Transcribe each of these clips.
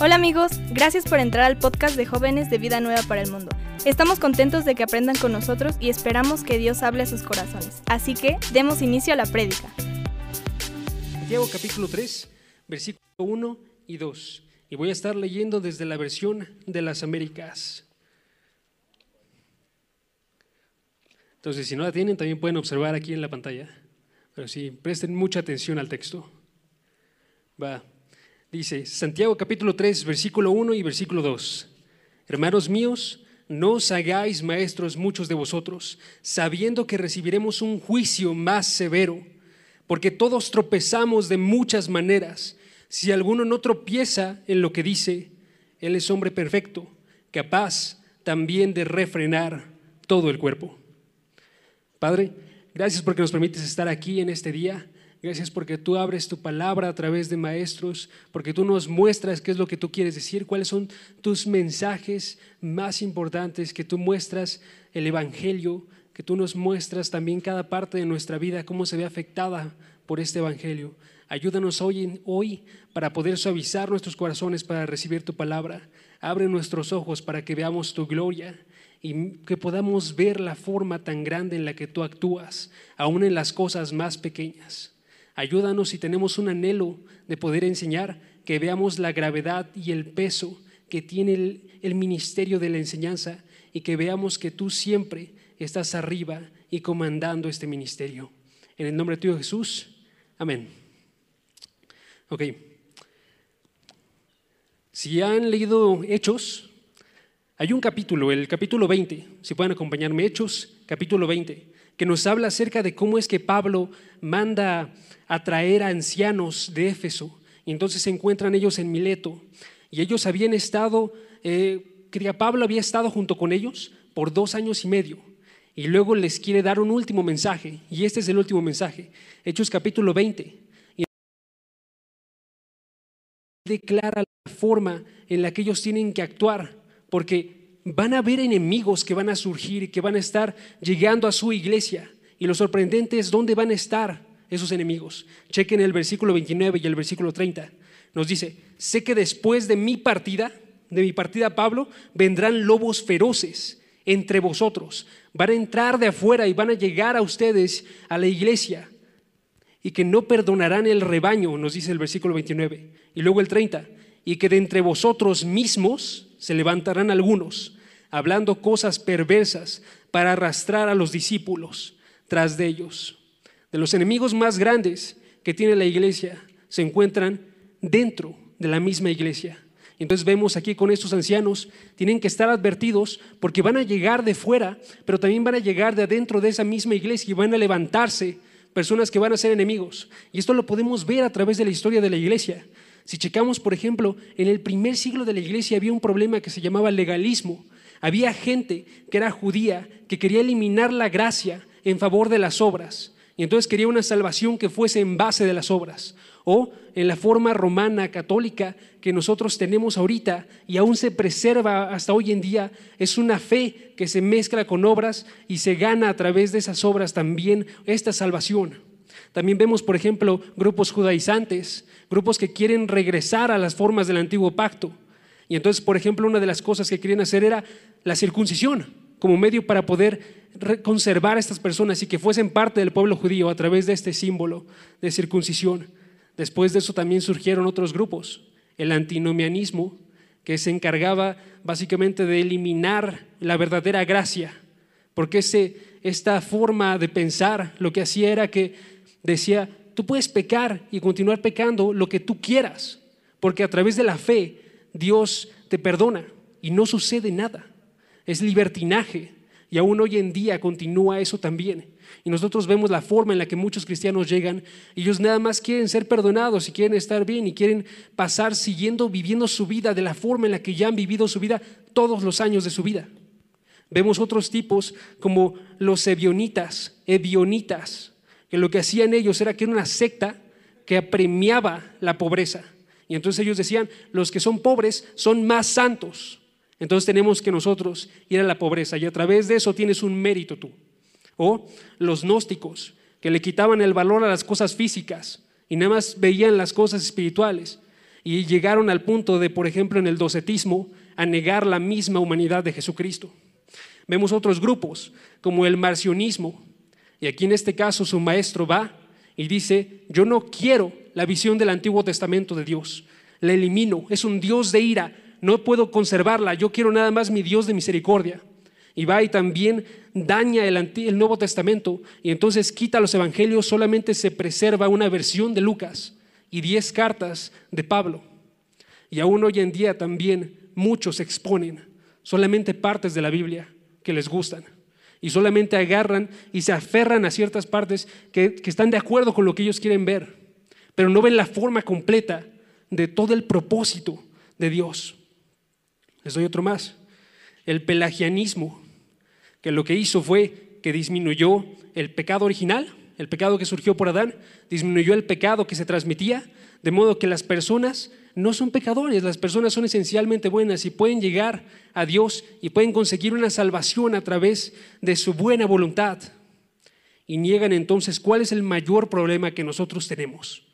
Hola amigos, gracias por entrar al podcast de jóvenes de Vida Nueva para el Mundo. Estamos contentos de que aprendan con nosotros y esperamos que Dios hable a sus corazones. Así que demos inicio a la prédica. Santiago capítulo 3, versículo 1 y 2. Y voy a estar leyendo desde la versión de las Américas. Entonces, si no la tienen, también pueden observar aquí en la pantalla. Pero sí, presten mucha atención al texto. Va. Dice Santiago capítulo 3, versículo 1 y versículo 2. Hermanos míos, no os hagáis maestros muchos de vosotros, sabiendo que recibiremos un juicio más severo, porque todos tropezamos de muchas maneras. Si alguno no tropieza en lo que dice, él es hombre perfecto, capaz también de refrenar todo el cuerpo. Padre, gracias porque nos permites estar aquí en este día. Gracias porque tú abres tu palabra a través de maestros, porque tú nos muestras qué es lo que tú quieres decir, cuáles son tus mensajes más importantes, que tú muestras el Evangelio, que tú nos muestras también cada parte de nuestra vida, cómo se ve afectada por este Evangelio. Ayúdanos hoy, hoy para poder suavizar nuestros corazones para recibir tu palabra. Abre nuestros ojos para que veamos tu gloria y que podamos ver la forma tan grande en la que tú actúas, aún en las cosas más pequeñas. Ayúdanos si tenemos un anhelo de poder enseñar, que veamos la gravedad y el peso que tiene el, ministerio de la enseñanza y que veamos que tú siempre estás arriba y comandando este ministerio. En el nombre de tuyo Jesús, amén. Ok. Si han leído Hechos, hay un capítulo, el capítulo 20, si pueden acompañarme, Hechos, capítulo 20, que nos habla acerca de cómo es que Pablo manda a traer a ancianos de Éfeso. Y entonces se encuentran ellos en Mileto. Y ellos habían estado, eh, Pablo había estado junto con ellos por dos años y medio. Y luego les quiere dar un último mensaje. Y este es el último mensaje. Hechos capítulo 20. Y declara la forma en la que ellos tienen que actuar. Porque van a haber enemigos que van a surgir y que van a estar llegando a su iglesia. Y lo sorprendente es dónde van a estar esos enemigos. Chequen el versículo 29 y el versículo 30. Nos dice, sé que después de mi partida, de mi partida Pablo, vendrán lobos feroces entre vosotros. Van a entrar de afuera y van a llegar a ustedes, a la iglesia, y que no perdonarán el rebaño, nos dice el versículo 29. Y luego el 30, y que de entre vosotros mismos se levantarán algunos, hablando cosas perversas para arrastrar a los discípulos tras de ellos de los enemigos más grandes que tiene la iglesia se encuentran dentro de la misma iglesia. Entonces vemos aquí con estos ancianos, tienen que estar advertidos porque van a llegar de fuera, pero también van a llegar de adentro de esa misma iglesia y van a levantarse personas que van a ser enemigos. Y esto lo podemos ver a través de la historia de la iglesia. Si checamos, por ejemplo, en el primer siglo de la iglesia había un problema que se llamaba legalismo. Había gente que era judía, que quería eliminar la gracia en favor de las obras. Y entonces quería una salvación que fuese en base de las obras o en la forma romana católica que nosotros tenemos ahorita y aún se preserva hasta hoy en día, es una fe que se mezcla con obras y se gana a través de esas obras también esta salvación. También vemos, por ejemplo, grupos judaizantes, grupos que quieren regresar a las formas del antiguo pacto. Y entonces, por ejemplo, una de las cosas que querían hacer era la circuncisión como medio para poder conservar a estas personas y que fuesen parte del pueblo judío a través de este símbolo de circuncisión. Después de eso también surgieron otros grupos, el antinomianismo, que se encargaba básicamente de eliminar la verdadera gracia, porque ese, esta forma de pensar lo que hacía era que decía, tú puedes pecar y continuar pecando lo que tú quieras, porque a través de la fe Dios te perdona y no sucede nada. Es libertinaje, y aún hoy en día continúa eso también. Y nosotros vemos la forma en la que muchos cristianos llegan. Ellos nada más quieren ser perdonados y quieren estar bien y quieren pasar siguiendo, viviendo su vida de la forma en la que ya han vivido su vida todos los años de su vida. Vemos otros tipos como los ebionitas, ebionitas, que lo que hacían ellos era que era una secta que apremiaba la pobreza. Y entonces ellos decían, los que son pobres son más santos. Entonces tenemos que nosotros ir a la pobreza y a través de eso tienes un mérito tú. O los gnósticos, que le quitaban el valor a las cosas físicas y nada más veían las cosas espirituales. Y llegaron al punto de, por ejemplo, en el docetismo, a negar la misma humanidad de Jesucristo. Vemos otros grupos, como el marcionismo, y aquí en este caso su maestro va y dice, yo no quiero la visión del Antiguo Testamento de Dios, la elimino, es un Dios de ira, no puedo conservarla, yo quiero nada más mi Dios de misericordia. Y va y también daña el, el Nuevo Testamento. Y entonces quita los evangelios, solamente se preserva una versión de Lucas y diez cartas de Pablo. Y aún hoy en día también muchos exponen solamente partes de la Biblia que les gustan y solamente agarran y se aferran a ciertas partes que, que, están de acuerdo con lo que ellos quieren ver, pero no ven la forma completa de todo el propósito de Dios. Les doy otro más. El pelagianismo, que lo que hizo fue que disminuyó el pecado original, el pecado que surgió por Adán, disminuyó el pecado que se transmitía, de modo que las personas no son pecadores, las personas son esencialmente buenas y pueden llegar a Dios y pueden conseguir una salvación a través de su buena voluntad. Y niegan entonces cuál es el mayor problema que nosotros tenemos,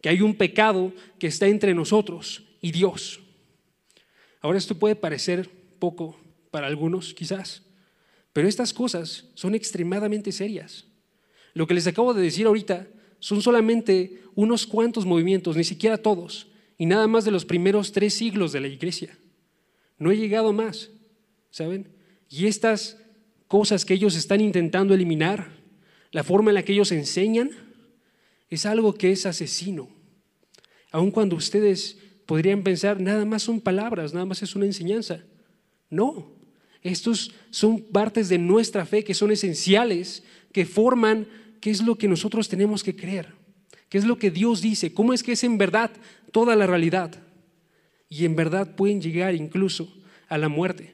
que hay un pecado que está entre nosotros y Dios. Ahora esto puede parecer poco para algunos quizás, pero estas cosas son extremadamente serias. Lo que les acabo de decir ahorita son solamente unos cuantos movimientos, ni siquiera todos, y nada más de los primeros tres siglos de la iglesia. No he llegado más, ¿saben? Y estas cosas que ellos están intentando eliminar, la forma en la que ellos enseñan, es algo que es asesino. Aun cuando ustedes podrían pensar, nada más son palabras, nada más es una enseñanza. No, estos son partes de nuestra fe que son esenciales, que forman qué es lo que nosotros tenemos que creer, qué es lo que Dios dice, cómo es que es en verdad toda la realidad. Y en verdad pueden llegar incluso a la muerte.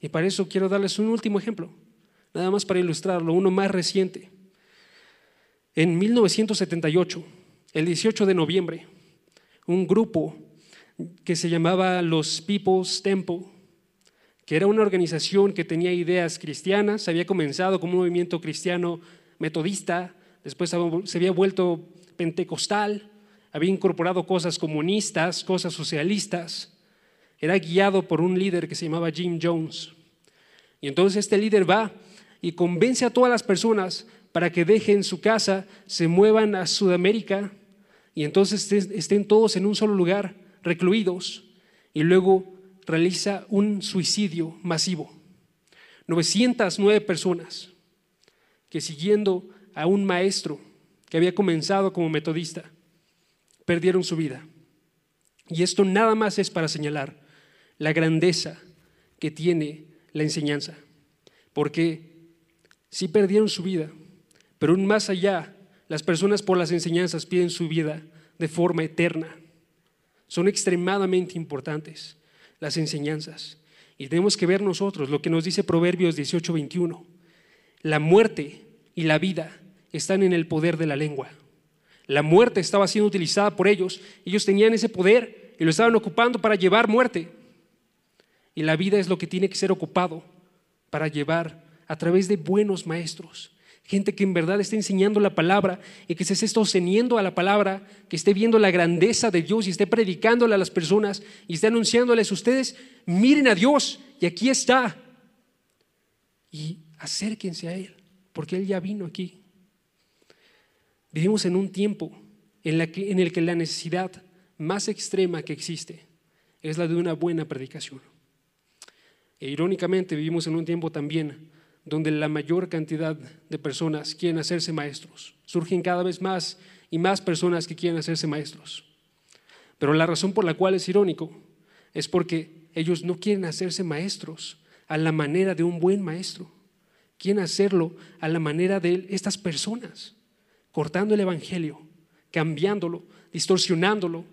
Y para eso quiero darles un último ejemplo, nada más para ilustrarlo, uno más reciente. En 1978, el 18 de noviembre, un grupo que se llamaba los People's Temple, que era una organización que tenía ideas cristianas, había comenzado como un movimiento cristiano metodista, después se había vuelto pentecostal, había incorporado cosas comunistas, cosas socialistas, era guiado por un líder que se llamaba Jim Jones. Y entonces este líder va y convence a todas las personas para que dejen su casa, se muevan a Sudamérica y entonces estén todos en un solo lugar, recluidos, y luego realiza un suicidio masivo. 909 personas que siguiendo a un maestro que había comenzado como metodista, perdieron su vida. Y esto nada más es para señalar la grandeza que tiene la enseñanza, porque sí perdieron su vida, pero aún más allá, las personas por las enseñanzas piden su vida de forma eterna. Son extremadamente importantes las enseñanzas. Y tenemos que ver nosotros lo que nos dice Proverbios 18:21. La muerte y la vida están en el poder de la lengua. La muerte estaba siendo utilizada por ellos. Ellos tenían ese poder y lo estaban ocupando para llevar muerte. Y la vida es lo que tiene que ser ocupado para llevar a través de buenos maestros. Gente que en verdad esté enseñando la palabra y que se esté sosteniendo a la palabra, que esté viendo la grandeza de Dios y esté predicándole a las personas y esté anunciándoles, ustedes miren a Dios y aquí está. Y acérquense a Él porque Él ya vino aquí. Vivimos en un tiempo en, el que la necesidad más extrema que existe es la de una buena predicación. E irónicamente vivimos en un tiempo también donde la mayor cantidad de personas quieren hacerse maestros. Surgen cada vez más y más personas que quieren hacerse maestros. Pero la razón por la cual es irónico es porque ellos no quieren hacerse maestros a la manera de un buen maestro quieren hacerlo a la manera de estas personas, cortando el Evangelio, cambiándolo, distorsionándolo,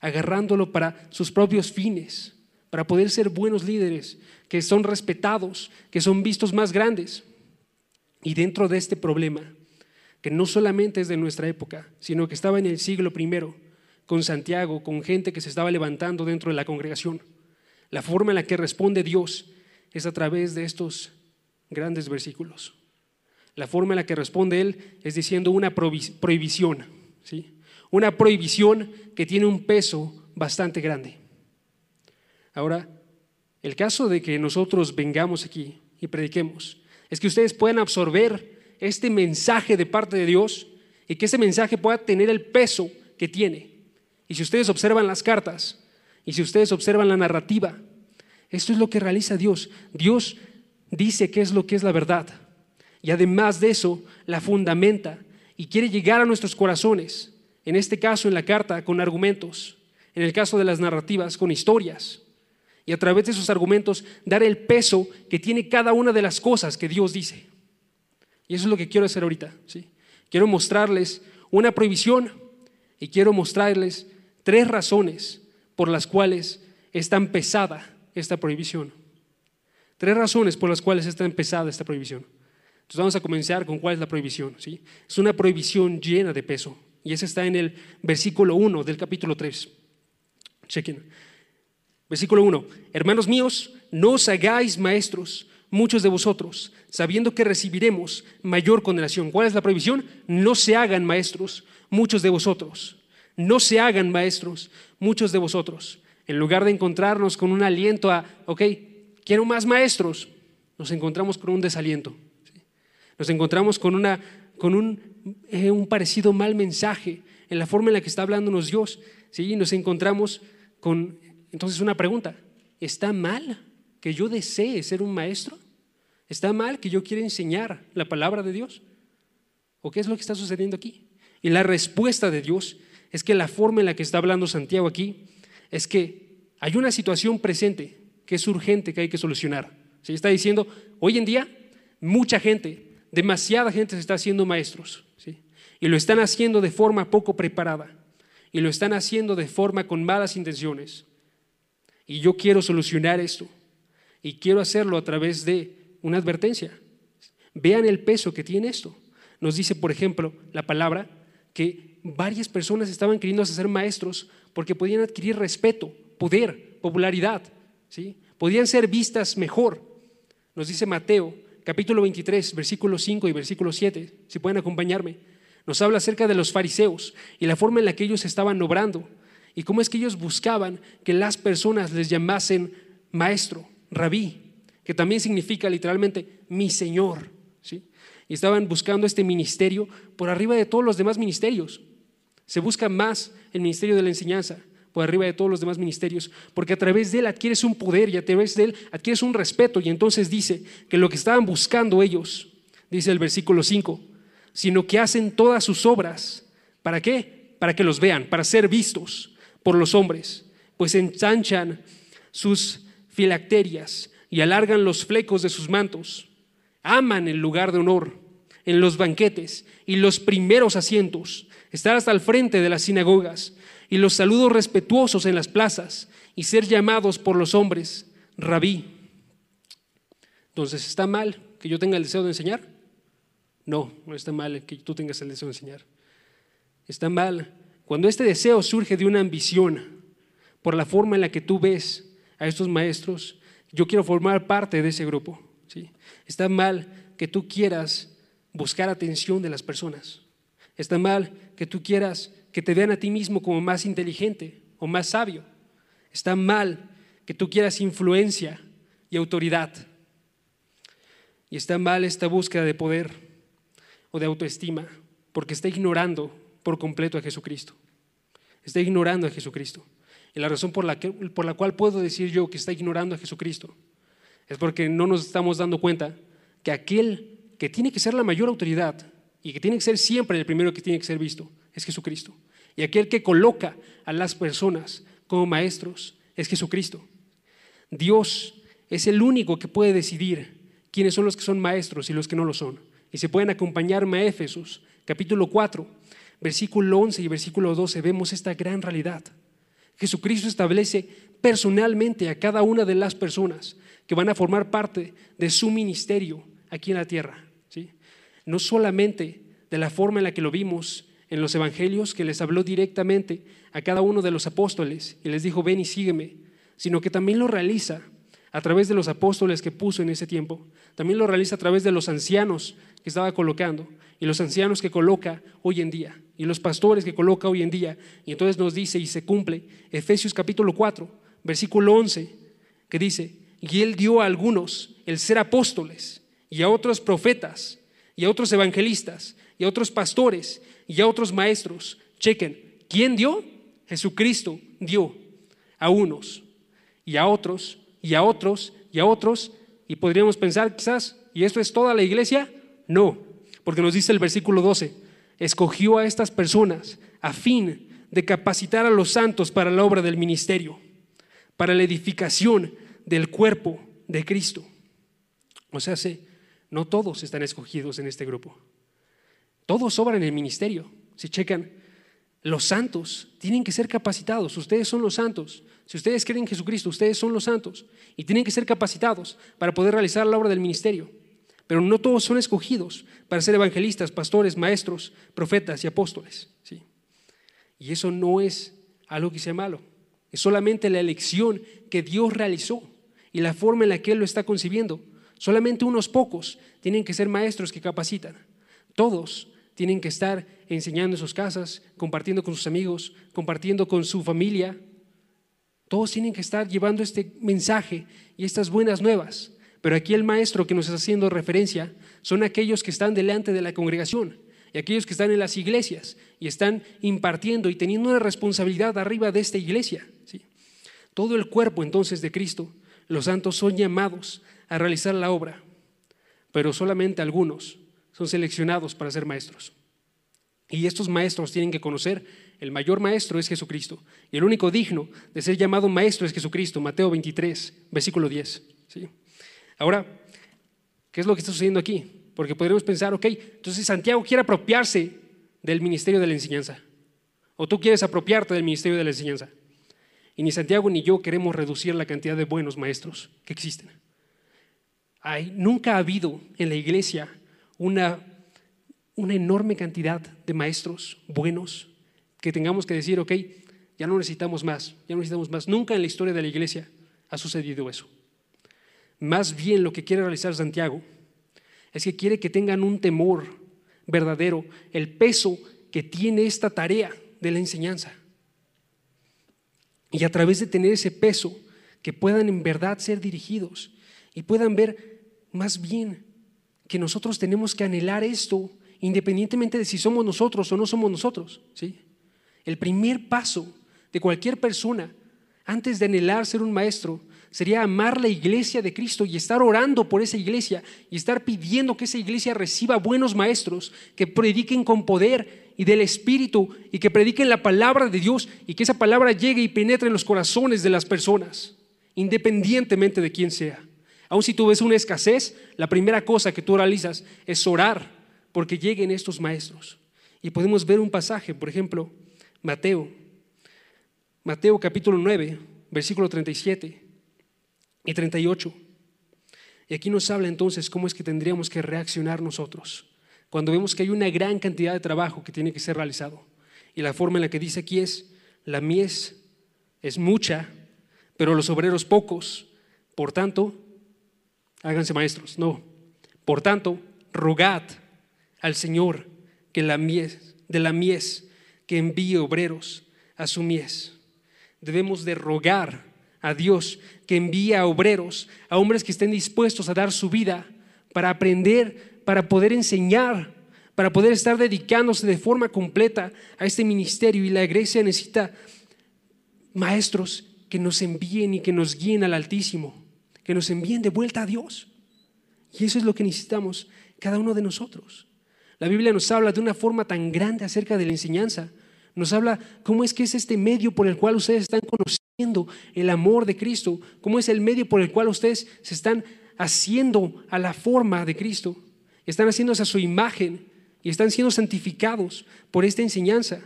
agarrándolo para sus propios fines, para poder ser buenos líderes, que son respetados, que son vistos más grandes. Y dentro de este problema, que no solamente es de nuestra época, sino que estaba en el siglo I, con Santiago, con gente que se estaba levantando dentro de la congregación, la forma en la que responde Dios es a través de estos grandes versículos. La forma en la que responde él es diciendo una prohibición, ¿sí? una prohibición que tiene un peso bastante grande. Ahora, el caso de que nosotros vengamos aquí y prediquemos es que ustedes puedan absorber este mensaje de parte de Dios y que ese mensaje pueda tener el peso que tiene. Y si ustedes observan las cartas y si ustedes observan la narrativa, esto es lo que realiza Dios. Dios dice qué es lo que es la verdad. Y además de eso, la fundamenta y quiere llegar a nuestros corazones. En este caso, en la carta, con argumentos. En el caso de las narrativas, con historias. Y a través de esos argumentos, dar el peso que tiene cada una de las cosas que Dios dice. Y eso es lo que quiero hacer ahorita. ¿sí? Quiero mostrarles una prohibición y quiero mostrarles tres razones por las cuales es tan pesada esta prohibición. Tres razones por las cuales está pesada esta prohibición. Entonces vamos a comenzar con cuál es la prohibición. ¿sí? Es una prohibición llena de peso. Y esa está en el versículo 1 del capítulo 3. Chequen. Versículo 1. Hermanos míos, no os hagáis maestros, muchos de vosotros, sabiendo que recibiremos mayor condenación. ¿Cuál es la prohibición? No se hagan maestros, muchos de vosotros. No se hagan maestros, muchos de vosotros. En lugar de encontrarnos con un aliento a, ok, quiero más maestros, nos encontramos con un desaliento. Nos encontramos con, una, con un, eh, un, parecido mal mensaje en la forma en la que está hablándonos Dios. ¿sí? Nos encontramos con, entonces, una pregunta, ¿está mal que yo desee ser un maestro? ¿Está mal que yo quiera enseñar la palabra de Dios? ¿O qué es lo que está sucediendo aquí? Y la respuesta de Dios es que la forma en la que está hablando Santiago aquí es que hay una situación presente que es urgente, que hay que solucionar. Se está diciendo, hoy en día, mucha gente, demasiada gente se está haciendo maestros, y lo están haciendo de forma poco preparada, y lo están haciendo de forma con malas intenciones. Y yo quiero solucionar esto, y quiero hacerlo a través de una advertencia. Vean el peso que tiene esto. Nos dice, por ejemplo, la palabra que varias personas estaban queriendo ser maestros porque podían adquirir respeto, poder, popularidad, ¿sí? Podían ser vistas mejor. Nos dice Mateo, capítulo 23, versículo 5 y versículo 7, si pueden acompañarme. Nos habla acerca de los fariseos y la forma en la que ellos estaban obrando y cómo es que ellos buscaban que las personas les llamasen maestro, rabí, que también significa literalmente mi Señor. ¿sí? Y estaban buscando este ministerio por arriba de todos los demás ministerios. Se busca más el ministerio de la enseñanza, por arriba de todos los demás ministerios, porque a través de él adquieres un poder y a través de él adquieres un respeto. Y entonces dice que lo que estaban buscando ellos, dice el versículo 5, sino que hacen todas sus obras. ¿Para qué? Para que los vean, para ser vistos por los hombres, pues ensanchan sus filacterias y alargan los flecos de sus mantos. Aman el lugar de honor en los banquetes y los primeros asientos, estar hasta el frente de las sinagogas y los saludos respetuosos en las plazas y ser llamados por los hombres rabí. Entonces, ¿está mal que yo tenga el deseo de enseñar? No, no está mal que tú tengas el deseo de enseñar. Está mal cuando este deseo surge de una ambición por la forma en la que tú ves a estos maestros. Yo quiero formar parte de ese grupo. ¿sí? Está mal que tú quieras buscar atención de las personas. Está mal que tú quieras que te vean a ti mismo como más inteligente o más sabio. Está mal que tú quieras influencia y autoridad. Y está mal esta búsqueda de poder o de autoestima porque está ignorando por completo a Jesucristo. Está ignorando a Jesucristo. Y la razón por la, por la cual puedo decir yo que está ignorando a Jesucristo es porque no nos estamos dando cuenta que aquel que tiene que ser la mayor autoridad y que tiene que ser siempre el primero que tiene que ser visto es Jesucristo. Y aquel que coloca a las personas como maestros es Jesucristo. Dios es el único que puede decidir quiénes son los que son maestros y los que no lo son. Y se pueden acompañarme a Éfesos, capítulo 4, versículo 11 y versículo 12, vemos esta gran realidad. Jesucristo establece personalmente a cada una de las personas que van a formar parte de su ministerio aquí en la tierra. ¿sí? No solamente de la forma en la que lo vimos en los evangelios que les habló directamente a cada uno de los apóstoles y les dijo, ven y sígueme, sino que también lo realiza a través de los apóstoles que puso en ese tiempo, también lo realiza a través de los ancianos que estaba colocando y los ancianos que coloca hoy en día. Y los pastores que coloca hoy en día. Y entonces nos dice y se cumple Efesios capítulo 4, versículo 11, que dice, y él dio a algunos el ser apóstoles y a otros profetas y a otros evangelistas y a otros pastores y a otros maestros. Chequen, ¿quién dio? Jesucristo dio a unos y a otros y a otros y a otros. Y podríamos pensar quizás, ¿y esto es toda la iglesia? No, porque nos dice el versículo 12, escogió a estas personas a fin de capacitar a los santos para la obra del ministerio, para la edificación del cuerpo de Cristo. O sea, no todos están escogidos en este grupo. Todos sobran en el ministerio. Si checan, los santos tienen que ser capacitados. Ustedes son los santos. Si ustedes creen en Jesucristo, ustedes son los santos y tienen que ser capacitados para poder realizar la obra del ministerio. Pero no todos son escogidos para ser evangelistas, pastores, maestros, profetas y apóstoles. ¿sí? Y eso no es algo que sea malo. Es solamente la elección que Dios realizó y la forma en la que Él lo está concibiendo. Solamente unos pocos tienen que ser maestros que capacitan. Todos tienen que estar enseñando en sus casas, compartiendo con sus amigos, compartiendo con su familia. Todos tienen que estar llevando este mensaje y estas buenas nuevas. Pero aquí el maestro que nos está haciendo referencia son aquellos que están delante de la congregación y aquellos que están en las iglesias y están impartiendo y teniendo una responsabilidad arriba de esta iglesia. ¿sí? Todo el cuerpo entonces de Cristo, los santos son llamados a realizar la obra, pero solamente algunos son seleccionados para ser maestros. Y estos maestros tienen que conocer, el mayor maestro es Jesucristo, y el único digno de ser llamado maestro es Jesucristo, Mateo 23, versículo 10. ¿sí? Ahora, ¿qué es lo que está sucediendo aquí? Porque podríamos pensar, ok, entonces Santiago quiere apropiarse del ministerio de la enseñanza, o tú quieres apropiarte del ministerio de la enseñanza. Y ni Santiago ni yo queremos reducir la cantidad de buenos maestros que existen. Hay, nunca ha habido en la iglesia una, una enorme cantidad de maestros buenos que tengamos que decir, ok, ya no necesitamos más, ya no necesitamos más. Nunca en la historia de la iglesia ha sucedido eso. Más bien lo que quiere realizar Santiago es que quiere que tengan un temor verdadero, el peso que tiene esta tarea de la enseñanza. Y a través de tener ese peso, que puedan en verdad ser dirigidos y puedan ver más bien que nosotros tenemos que anhelar esto independientemente de si somos nosotros o no somos nosotros. ¿sí? El primer paso de cualquier persona antes de anhelar ser un maestro sería amar la iglesia de Cristo y estar orando por esa iglesia y estar pidiendo que esa iglesia reciba buenos maestros que prediquen con poder y del Espíritu y que prediquen la palabra de Dios y que esa palabra llegue y penetre en los corazones de las personas, independientemente de quién sea. Aun si tú ves una escasez, la primera cosa que tú realizas es orar porque lleguen estos maestros. Y podemos ver un pasaje, por ejemplo, Mateo, Mateo capítulo 9, versículo 37 y 38. Y aquí nos habla entonces cómo es que tendríamos que reaccionar nosotros cuando vemos que hay una gran cantidad de trabajo que tiene que ser realizado. Y la forma en la que dice aquí es, la mies es mucha, pero los obreros pocos. Por tanto, háganse maestros. No. Por tanto, rogad al Señor que la mies, de la mies que envíe obreros a su mies. Debemos de rogar a Dios que envíe a obreros, a hombres que estén dispuestos a dar su vida para aprender, para poder enseñar, para poder estar dedicándose de forma completa a este ministerio. Y la iglesia necesita maestros que nos envíen y que nos guíen al Altísimo que nos envíen de vuelta a Dios. Y eso es lo que necesitamos cada uno de nosotros. La Biblia nos habla de una forma tan grande acerca de la enseñanza. Nos habla cómo es que es este medio por el cual ustedes están conociendo el amor de Cristo, cómo es el medio por el cual ustedes se están haciendo a la forma de Cristo, están haciéndose a su imagen y están siendo santificados por esta enseñanza.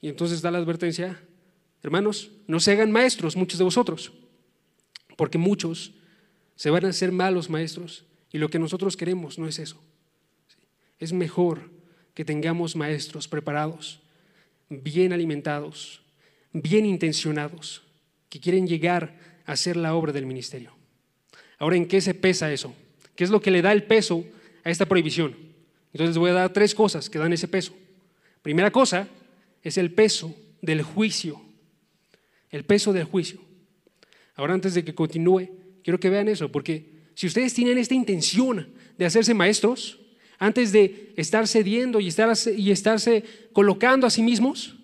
Y entonces da la advertencia, hermanos, no se hagan maestros muchos de vosotros porque muchos se van a hacer malos maestros y lo que nosotros queremos no es eso. Es mejor que tengamos maestros preparados, bien alimentados, bien intencionados, que quieren llegar a hacer la obra del ministerio. Ahora, ¿en qué se pesa eso? ¿Qué es lo que le da el peso a esta prohibición? Entonces voy a dar tres cosas que dan ese peso. Primera cosa es el peso del juicio. El peso del juicio. Ahora antes de que continúe, quiero que vean eso, porque si ustedes tienen esta intención de hacerse maestros, antes de estar cediendo y, estar, y estarse colocando a sí mismos,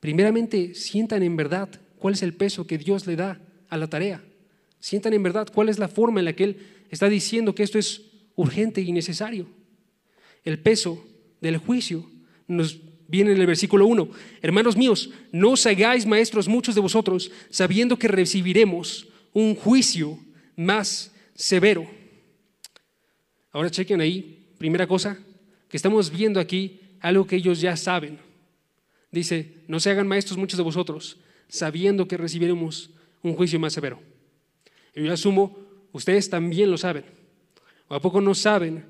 primeramente sientan en verdad cuál es el peso que Dios le da a la tarea. Sientan en verdad cuál es la forma en la que Él está diciendo que esto es urgente y necesario. El peso del juicio nos viene en el versículo 1. Hermanos míos, no os hagáis maestros muchos de vosotros, sabiendo que recibiremos un juicio más severo. Ahora chequen ahí, primera cosa, que estamos viendo aquí algo que ellos ya saben. Dice, no se hagan maestros muchos de vosotros, sabiendo que recibiremos un juicio más severo. Y yo asumo, ustedes también lo saben. ¿O a poco no saben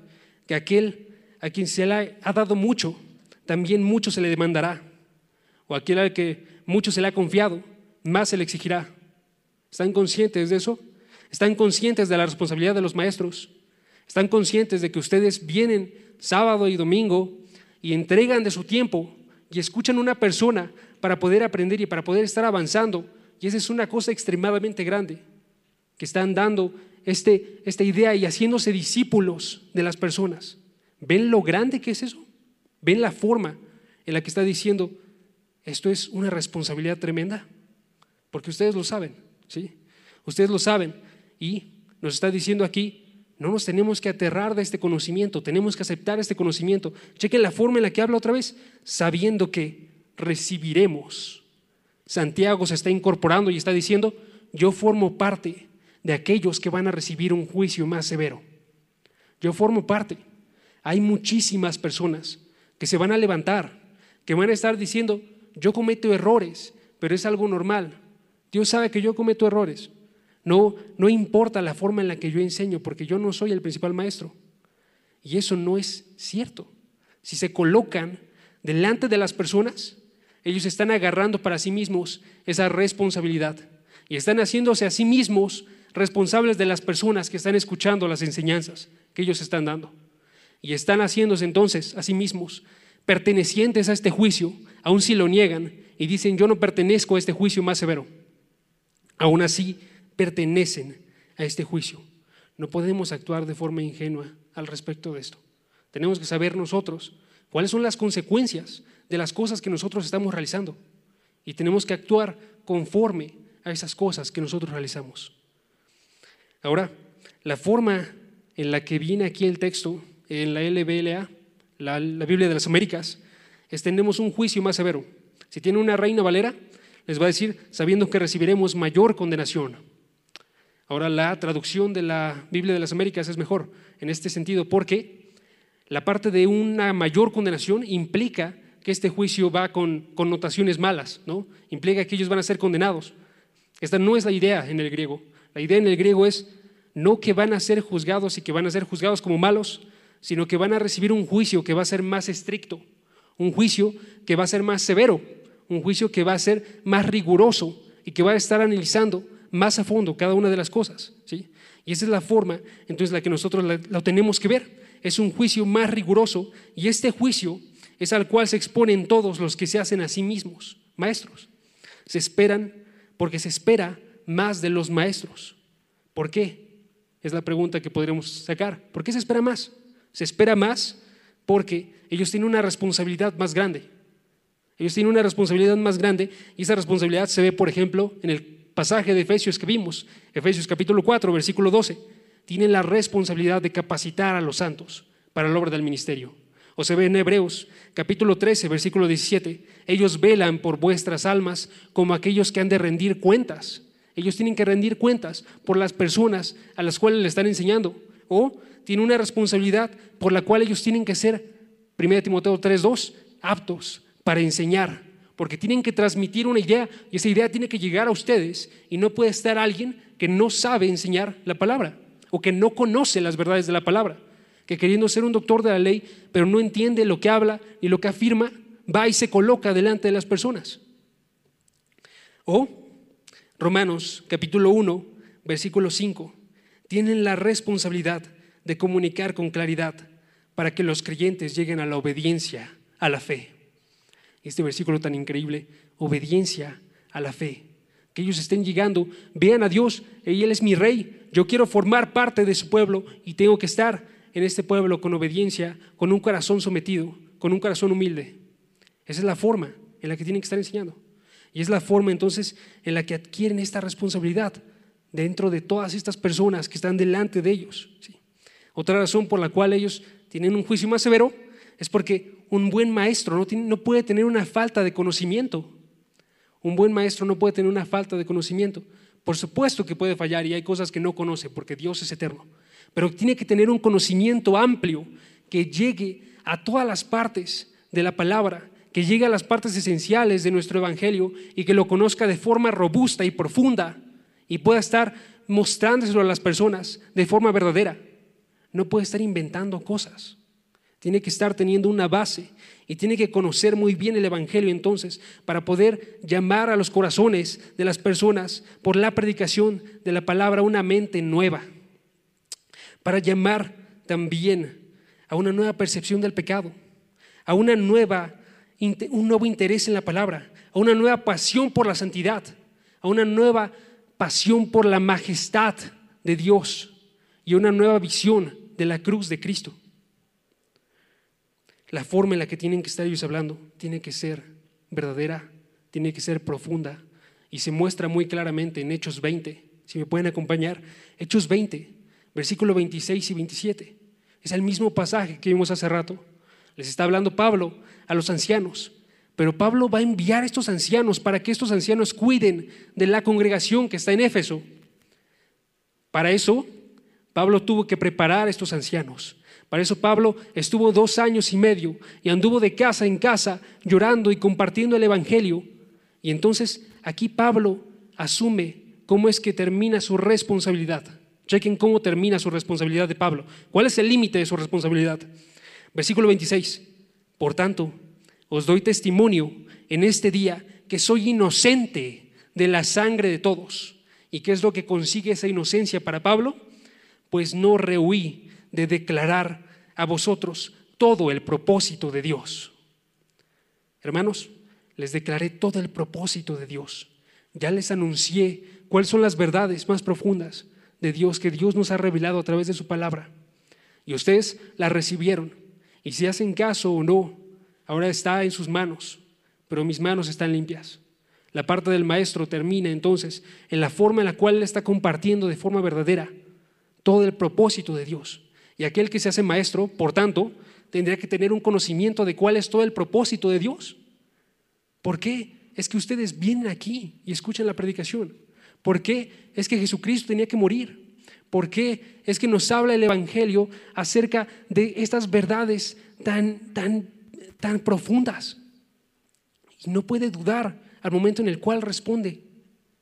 que aquel a quien se le ha dado mucho, también mucho se le demandará? O aquel al que mucho se le ha confiado, más se le exigirá. ¿Están conscientes de eso? ¿Están conscientes de la responsabilidad de los maestros? ¿Están conscientes de que ustedes vienen sábado y domingo y entregan de su tiempo y escuchan a una persona para poder aprender y para poder estar avanzando? Y esa es una cosa extremadamente grande, que están dando este, esta idea y haciéndose discípulos de las personas. ¿Ven lo grande que es eso? ¿Ven la forma en la que está diciendo, esto es una responsabilidad tremenda? Porque ustedes lo saben, ¿sí? Ustedes lo saben y nos está diciendo aquí, no nos tenemos que aterrar de este conocimiento, tenemos que aceptar este conocimiento. Chequen la forma en la que habla otra vez, sabiendo que recibiremos. Santiago se está incorporando y está diciendo, yo formo parte de aquellos que van a recibir un juicio más severo. Yo formo parte. Hay muchísimas personas que se van a levantar, que van a estar diciendo, yo cometo errores, pero es algo normal. Dios sabe que yo cometo errores. No, no importa la forma en la que yo enseño, porque yo no soy el principal maestro. Y eso no es cierto. Si se colocan delante de las personas, ellos están agarrando para sí mismos esa responsabilidad y están haciéndose a sí mismos responsables de las personas que están escuchando las enseñanzas que ellos están dando. Y están haciéndose entonces a sí mismos pertenecientes a este juicio, aun si lo niegan y dicen yo no pertenezco a este juicio más severo. Aún así, pertenecen a este juicio. No podemos actuar de forma ingenua al respecto de esto. Tenemos que saber nosotros cuáles son las consecuencias de las cosas que nosotros estamos realizando y tenemos que actuar conforme a esas cosas que nosotros realizamos. Ahora, la forma en la que viene aquí el texto en la LBLA, la, la Biblia de las Américas, es tenemos un juicio más severo. Si tiene una reina valera, les va a decir, sabiendo que recibiremos mayor condenación. Ahora la traducción de la Biblia de las Américas es mejor en este sentido porque la parte de una mayor condenación implica que este juicio va con connotaciones malas, ¿no? Implica que ellos van a ser condenados. Esta no es la idea en el griego. La idea en el griego es no que van a ser juzgados y que van a ser juzgados como malos, sino que van a recibir un juicio que va a ser más estricto, un juicio que va a ser más severo, un juicio que va a ser más riguroso y que va a estar analizando más a fondo cada una de las cosas. ¿sí? Y esa es la forma, entonces, la que nosotros la, tenemos que ver. Es un juicio más riguroso y este juicio es al cual se exponen todos los que se hacen a sí mismos maestros. Se esperan porque se espera más de los maestros. ¿Por qué? Es la pregunta que podremos sacar. ¿Por qué se espera más? Se espera más porque ellos tienen una responsabilidad más grande. Ellos tienen una responsabilidad más grande y esa responsabilidad se ve, por ejemplo, en el pasaje de Efesios que vimos, Efesios capítulo 4, versículo 12, tienen la responsabilidad de capacitar a los santos para la obra del ministerio. O se ve en Hebreos capítulo 13, versículo 17, ellos velan por vuestras almas como aquellos que han de rendir cuentas. Ellos tienen que rendir cuentas por las personas a las cuales le están enseñando. O tienen una responsabilidad por la cual ellos tienen que ser, 1 Timoteo 3.2, aptos para enseñar porque tienen que transmitir una idea y esa idea tiene que llegar a ustedes y no puede estar alguien que no sabe enseñar la palabra o que no conoce las verdades de la palabra, que queriendo ser un doctor de la ley, pero no entiende lo que habla ni lo que afirma, va y se coloca delante de las personas. O Romanos capítulo 1, versículo 5, tienen la responsabilidad de comunicar con claridad para que los creyentes lleguen a la obediencia, a la fe. Este versículo tan increíble, obediencia a la fe. Que ellos estén llegando, vean a Dios, y Él es mi rey, yo quiero formar parte de su pueblo y tengo que estar en este pueblo con obediencia, con un corazón sometido, con un corazón humilde. Esa es la forma en la que tienen que estar enseñando. Y es la forma entonces en la que adquieren esta responsabilidad dentro de todas estas personas que están delante de ellos. Otra razón por la cual ellos tienen un juicio más severo es porque un buen maestro no, puede tener una falta de conocimiento. Un buen maestro no puede tener una falta de conocimiento. Por supuesto que puede fallar y hay cosas que no conoce porque Dios es eterno. Pero tiene que tener un conocimiento amplio que llegue a todas las partes de la palabra, que llegue a las partes esenciales de nuestro evangelio y que lo conozca de forma robusta y profunda y pueda estar mostrándoselo a las personas de forma verdadera. No puede estar inventando cosas. Tiene que estar teniendo una base y tiene que conocer muy bien el Evangelio entonces para poder llamar a los corazones de las personas por la predicación de la palabra una mente nueva. Para llamar también a una nueva percepción del pecado, a una nueva, un nuevo interés en la palabra, a una nueva pasión por la santidad, a una nueva pasión por la majestad de Dios y una nueva visión de la cruz de Cristo. La forma en la que tienen que estar ellos hablando tiene que ser verdadera, tiene que ser profunda y se muestra muy claramente en Hechos 20. Si me pueden acompañar, Hechos 20, versículo 26 y 27. Es el mismo pasaje que vimos hace rato. Les está hablando Pablo a los ancianos pero Pablo va a enviar a estos ancianos para que estos ancianos cuiden de la congregación que está en Éfeso. Para eso, Pablo tuvo que preparar a estos ancianos. Para eso Pablo estuvo dos años y medio y anduvo de casa en casa llorando y compartiendo el Evangelio. Y entonces aquí Pablo asume cómo es que termina su responsabilidad. Chequen cómo termina su responsabilidad de Pablo. ¿Cuál es el límite de su responsabilidad? Versículo 26. Por tanto, os doy testimonio en este día que soy inocente de la sangre de todos. ¿Y qué es lo que consigue esa inocencia para Pablo? Pues no rehuí de declarar a vosotros todo el propósito de Dios. Hermanos, les declaré todo el propósito de Dios. Ya les anuncié cuáles son las verdades más profundas de Dios que Dios nos ha revelado a través de su palabra. Y ustedes la recibieron. Y si hacen caso o no, ahora está en sus manos, pero mis manos están limpias. La parte del maestro termina entonces en la forma en la cual él está compartiendo de forma verdadera todo el propósito de Dios. Y aquel que se hace maestro, por tanto, tendría que tener un conocimiento de cuál es todo el propósito de Dios. ¿Por qué es que ustedes vienen aquí y escuchan la predicación? ¿Por qué es que Jesucristo tenía que morir? ¿Por qué es que nos habla el Evangelio acerca de estas verdades tan, tan tan profundas. Y no puede dudar al momento en el cual responde,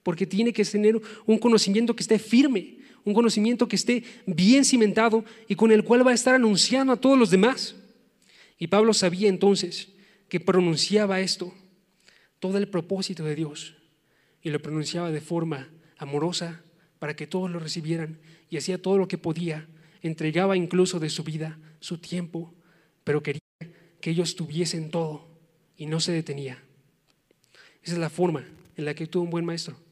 porque tiene que tener un conocimiento que esté firme, un conocimiento que esté bien cimentado y con el cual va a estar anunciando a todos los demás. Y Pablo sabía entonces que pronunciaba esto, todo el propósito de Dios, y lo pronunciaba de forma amorosa para que todos lo recibieran y hacía todo lo que podía, entregaba incluso de su vida, su tiempo, pero quería que ellos tuviesen todo y no se detenía. Esa es la forma en la que tuvo un buen maestro.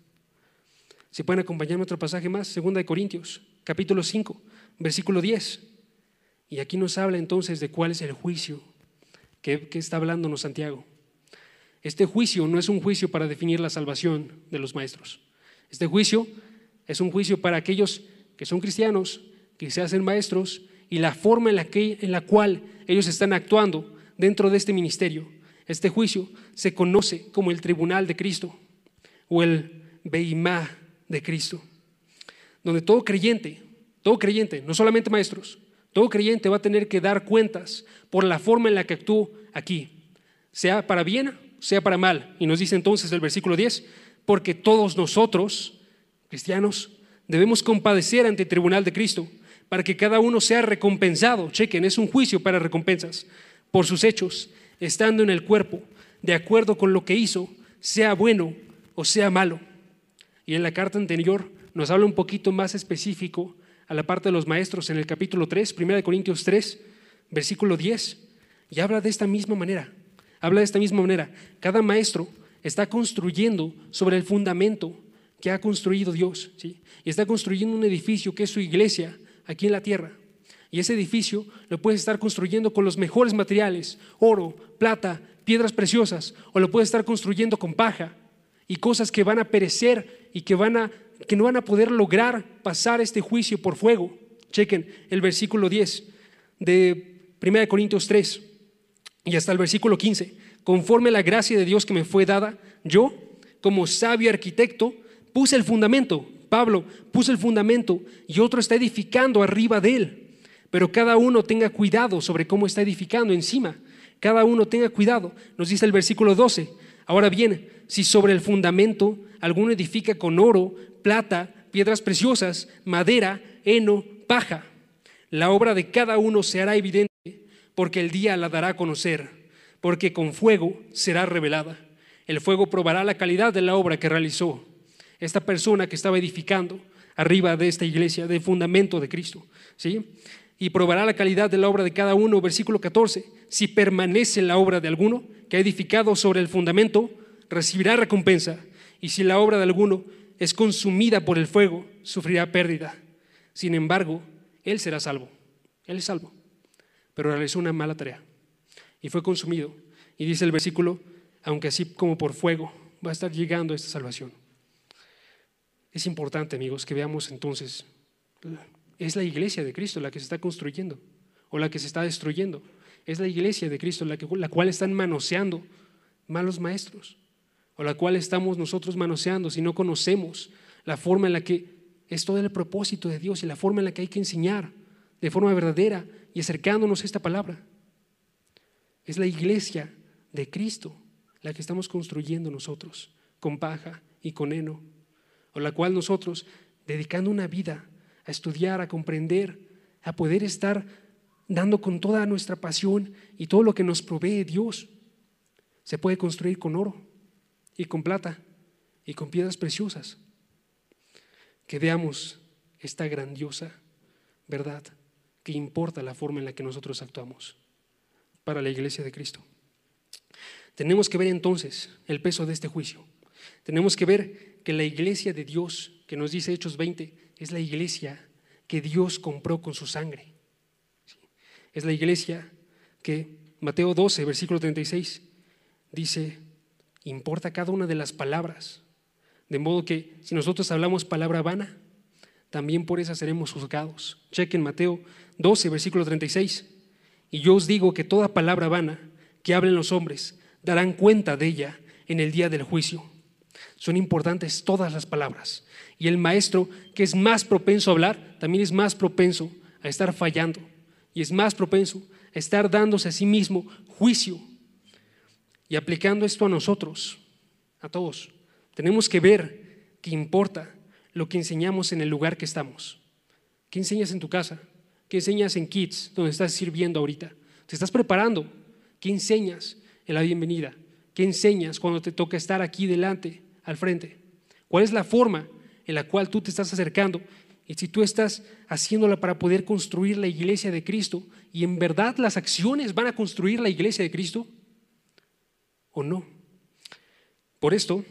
Si pueden acompañarme otro pasaje más, segunda de Corintios, capítulo 5, versículo 10. Y aquí nos habla entonces de cuál es el juicio que, que está hablándonos Santiago. Este juicio no es un juicio para definir la salvación de los maestros. Este juicio es un juicio para aquellos que son cristianos, que se hacen maestros y la forma en la, que, en la cual ellos están actuando dentro de este ministerio. Este juicio se conoce como el tribunal de Cristo o el Beimá de Cristo, donde todo creyente, todo creyente, no solamente maestros, todo creyente va a tener que dar cuentas por la forma en la que actuó aquí, sea para bien, sea para mal. Y nos dice entonces el versículo 10, porque todos nosotros, cristianos, debemos compadecer ante el tribunal de Cristo para que cada uno sea recompensado. Chequen, es un juicio para recompensas por sus hechos, estando en el cuerpo, de acuerdo con lo que hizo, sea bueno o sea malo. Y en la carta anterior nos habla un poquito más específico a la parte de los maestros en el capítulo 3, 1 Corintios 3, versículo 10, y habla de esta misma manera. Habla de esta misma manera. Cada maestro está construyendo sobre el fundamento que ha construido Dios. ¿sí? Y está construyendo un edificio que es su iglesia aquí en la tierra. Y ese edificio lo puedes estar construyendo con los mejores materiales, oro, plata, piedras preciosas, o lo puedes estar construyendo con paja y cosas que van a perecer y que, van a, que no van a poder lograr pasar este juicio por fuego. Chequen el versículo 10 de 1 Corintios 3 y hasta el versículo 15. Conforme a la gracia de Dios que me fue dada, yo, como sabio arquitecto, puse el fundamento. Pablo puso el fundamento y otro está edificando arriba de él. Pero cada uno tenga cuidado sobre cómo está edificando encima. Cada uno tenga cuidado. Nos dice el versículo 12. Ahora bien, si sobre el fundamento alguno edifica con oro, plata, piedras preciosas, madera, heno, paja, la obra de cada uno se hará evidente, porque el día la dará a conocer, porque con fuego será revelada. El fuego probará la calidad de la obra que realizó esta persona que estaba edificando arriba de esta iglesia, de fundamento de Cristo. ¿sí? Y probará la calidad de la obra de cada uno, versículo 14. Si permanece la obra de alguno que ha edificado sobre el fundamento, recibirá recompensa. Y si la obra de alguno es consumida por el fuego, sufrirá pérdida. Sin embargo, él será salvo. Él es salvo. Pero realizó una mala tarea y fue consumido. Y dice el versículo, aunque así como por fuego, va a estar llegando esta salvación. Es importante, amigos, que veamos entonces, es la iglesia de Cristo la que se está construyendo o la que se está destruyendo. Es la iglesia de Cristo la, que, la cual están manoseando malos maestros o la cual estamos nosotros manoseando si no conocemos la forma en la que es todo el propósito de Dios y la forma en la que hay que enseñar de forma verdadera y acercándonos a esta palabra. Es la iglesia de Cristo la que estamos construyendo nosotros, con paja y con heno, o la cual nosotros, dedicando una vida a estudiar, a comprender, a poder estar dando con toda nuestra pasión y todo lo que nos provee Dios, se puede construir con oro y con plata y con piedras preciosas. Que veamos esta grandiosa verdad que importa la forma en la que nosotros actuamos para la iglesia de Cristo. Tenemos que ver entonces el peso de este juicio. Tenemos que ver que la iglesia de Dios, que nos dice Hechos 20, es la iglesia que Dios compró con su sangre. Es la iglesia que Mateo 12, versículo 36, dice, importa cada una de las palabras. De modo que si nosotros hablamos palabra vana, también por esa seremos juzgados. Chequen Mateo 12, versículo 36. Y yo os digo que toda palabra vana que hablen los hombres darán cuenta de ella en el día del juicio. Son importantes todas las palabras. Y el maestro, que es más propenso a hablar, también es más propenso a estar fallando. Y es más propenso a estar dándose a sí mismo juicio y aplicando esto a nosotros, a todos, tenemos que ver que importa lo que enseñamos en el lugar que estamos. ¿Qué enseñas en tu casa? ¿Qué enseñas en Kids, donde estás sirviendo ahorita? ¿Te estás preparando? ¿Qué enseñas en la bienvenida? ¿Qué enseñas cuando te toca estar aquí delante, al frente? ¿Cuál es la forma en la cual tú te estás acercando? Y si tú estás haciéndola para poder construir la iglesia de Cristo y en verdad las acciones van a construir la iglesia de Cristo, o no. Por esto,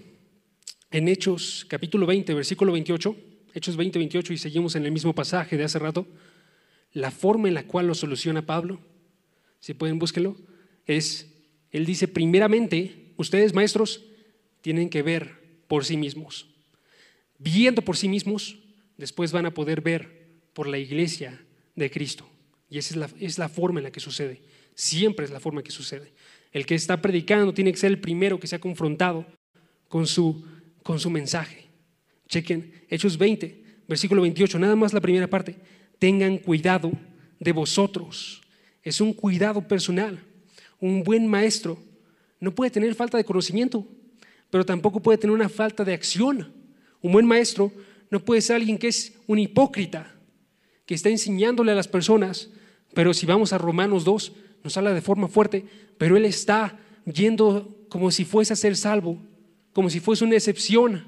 en Hechos capítulo 20, versículo 28, Hechos 20, 28, y seguimos en el mismo pasaje de hace rato, la forma en la cual lo soluciona Pablo, si pueden búsquelo, es, él dice, primeramente, ustedes maestros tienen que ver por sí mismos. Viendo por sí mismos, después van a poder ver por la iglesia de Cristo. Y esa es la, es la forma en la que sucede. Siempre es la forma en que sucede. El que está predicando tiene que ser el primero que se ha confrontado con su, con su mensaje. Chequen Hechos 20, versículo 28, nada más la primera parte. Tengan cuidado de vosotros. Es un cuidado personal. Un buen maestro no puede tener falta de conocimiento, pero tampoco puede tener una falta de acción. Un buen maestro no puede ser alguien que es un hipócrita, que está enseñándole a las personas, pero si vamos a Romanos 2, nos habla de forma fuerte, pero él está yendo como si fuese a ser salvo, como si fuese una excepción,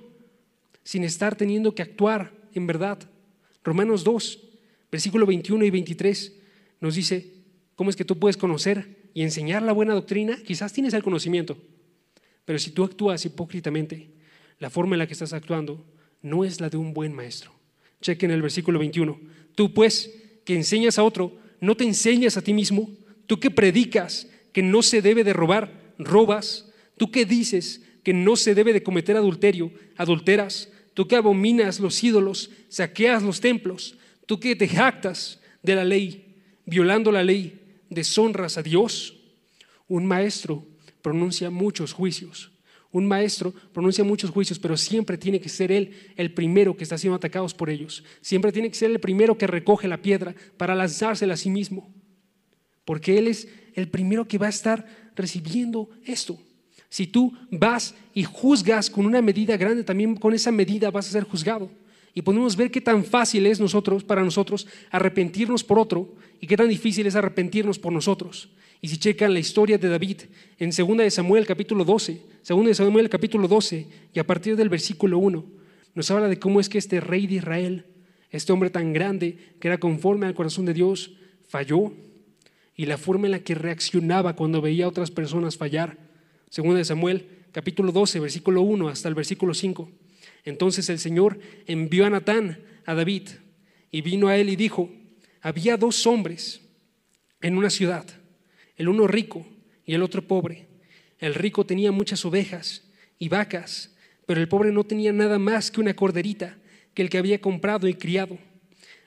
sin estar teniendo que actuar en verdad. Romanos 2, versículo 21 y 23 nos dice, ¿cómo es que tú puedes conocer y enseñar la buena doctrina, quizás tienes el conocimiento, pero si tú actúas hipócritamente, la forma en la que estás actuando no es la de un buen maestro. Chequen el versículo 21. Tú pues, que enseñas a otro, no te enseñas a ti mismo. Tú que predicas que no se debe de robar, robas. Tú que dices que no se debe de cometer adulterio, adulteras. Tú que abominas los ídolos, saqueas los templos. Tú que te jactas de la ley, violando la ley, deshonras a Dios. Un maestro pronuncia muchos juicios. Un maestro pronuncia muchos juicios, pero siempre tiene que ser él el primero que está siendo atacado por ellos. Siempre tiene que ser el primero que recoge la piedra para lanzársela a sí mismo. Porque él es el primero que va a estar recibiendo esto. Si tú vas y juzgas con una medida grande, también con esa medida vas a ser juzgado. Y podemos ver qué tan fácil es nosotros, para nosotros arrepentirnos por otro y qué tan difícil es arrepentirnos por nosotros. Y si checan la historia de David en 2 de Samuel capítulo 12, 2 de Samuel capítulo 12 y a partir del versículo 1, nos habla de cómo es que este rey de Israel, este hombre tan grande que era conforme al corazón de Dios, falló y la forma en la que reaccionaba cuando veía a otras personas fallar. 2 de Samuel capítulo 12, versículo 1 hasta el versículo 5. Entonces el Señor envió a Natán a David y vino a él y dijo, había dos hombres en una ciudad el uno rico y el otro pobre. El rico tenía muchas ovejas y vacas, pero el pobre no tenía nada más que una corderita que el que había comprado y criado,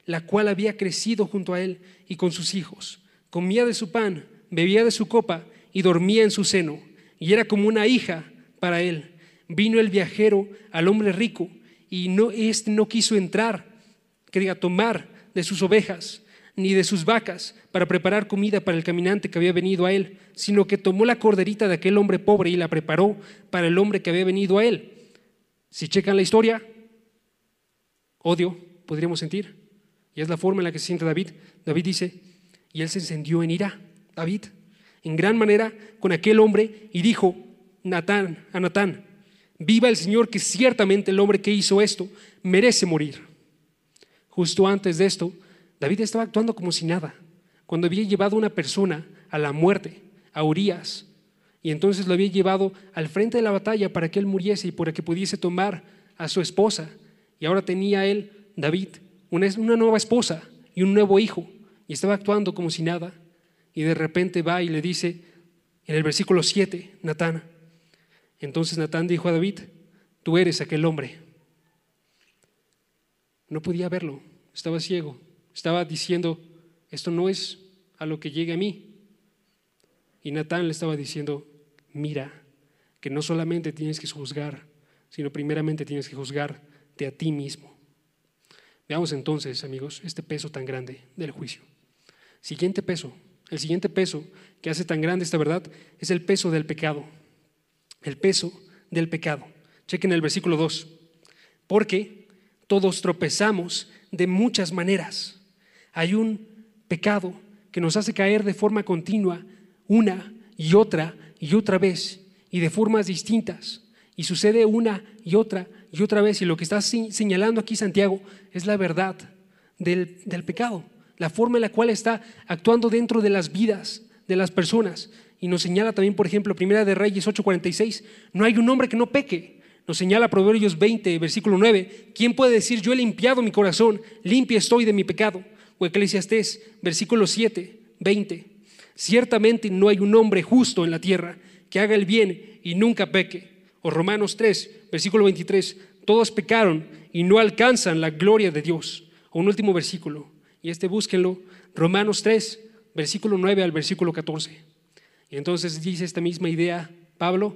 la cual había crecido junto a él y con sus hijos. Comía de su pan, bebía de su copa y dormía en su seno, y era como una hija para él. Vino el viajero al hombre rico y no este no quiso entrar, quería tomar de sus ovejas ni de sus vacas para preparar comida para el caminante que había venido a él, sino que tomó la corderita de aquel hombre pobre y la preparó para el hombre que había venido a él. Si checan la historia, odio podríamos sentir, y es la forma en la que se siente David. David dice, y él se encendió en ira, David, en gran manera con aquel hombre y dijo, Natán, a Natán, viva el Señor que ciertamente el hombre que hizo esto merece morir. Justo antes de esto, David estaba actuando como si nada, cuando había llevado a una persona a la muerte, a Urias, y entonces lo había llevado al frente de la batalla para que él muriese y para que pudiese tomar a su esposa. Y ahora tenía él, David, una, una nueva esposa y un nuevo hijo, y estaba actuando como si nada. Y de repente va y le dice en el versículo 7, Natán, entonces Natán dijo a David, tú eres aquel hombre. No podía verlo, estaba ciego, estaba diciendo, esto no es a lo que llegue a mí. Y Natán le estaba diciendo, mira, que no solamente tienes que juzgar, sino primeramente tienes que juzgarte a ti mismo. Veamos entonces, amigos, este peso tan grande del juicio. Siguiente peso, el siguiente peso que hace tan grande esta verdad es el peso del pecado. El peso del pecado. Chequen el versículo 2. Porque todos tropezamos de muchas maneras. Hay un pecado que nos hace caer de forma continua una y otra y otra vez y de formas distintas. Y sucede una y otra y otra vez. Y lo que está señalando aquí Santiago es la verdad del, del pecado, la forma en la cual está actuando dentro de las vidas de las personas. Y nos señala también, por ejemplo, Primera de Reyes 8:46, no hay un hombre que no peque. Nos señala Proverbios 20, versículo 9, ¿quién puede decir, yo he limpiado mi corazón, limpio estoy de mi pecado? o Eclesiastés, versículo 7, 20. Ciertamente no hay un hombre justo en la tierra que haga el bien y nunca peque. O Romanos 3, versículo 23. Todos pecaron y no alcanzan la gloria de Dios. O un último versículo, y este búsquenlo, Romanos 3, versículo 9 al versículo 14. Y entonces dice esta misma idea Pablo,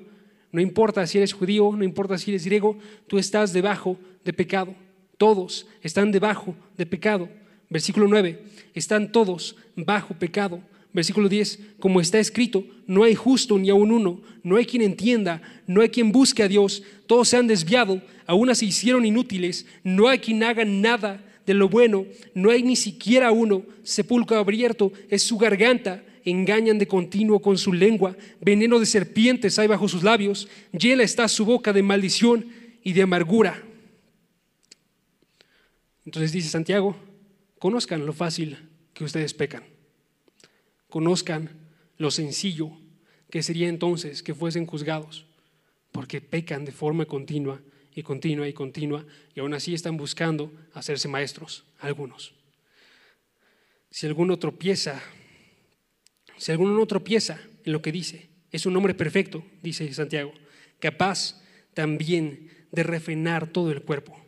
no importa si eres judío, no importa si eres griego, tú estás debajo de pecado. Todos están debajo de pecado. Versículo 9, están todos bajo pecado. Versículo 10, como está escrito, no hay justo ni aun uno, no hay quien entienda, no hay quien busque a Dios, todos se han desviado, aún se hicieron inútiles, no hay quien haga nada de lo bueno, no hay ni siquiera uno, sepulcro abierto es su garganta, engañan de continuo con su lengua, veneno de serpientes hay bajo sus labios, hiela está su boca de maldición y de amargura. Entonces dice Santiago, Conozcan lo fácil que ustedes pecan. Conozcan lo sencillo que sería entonces que fuesen juzgados, porque pecan de forma continua y continua y continua, y aún así están buscando hacerse maestros, algunos. Si alguno tropieza, si alguno no tropieza en lo que dice, es un hombre perfecto, dice Santiago, capaz también de refrenar todo el cuerpo.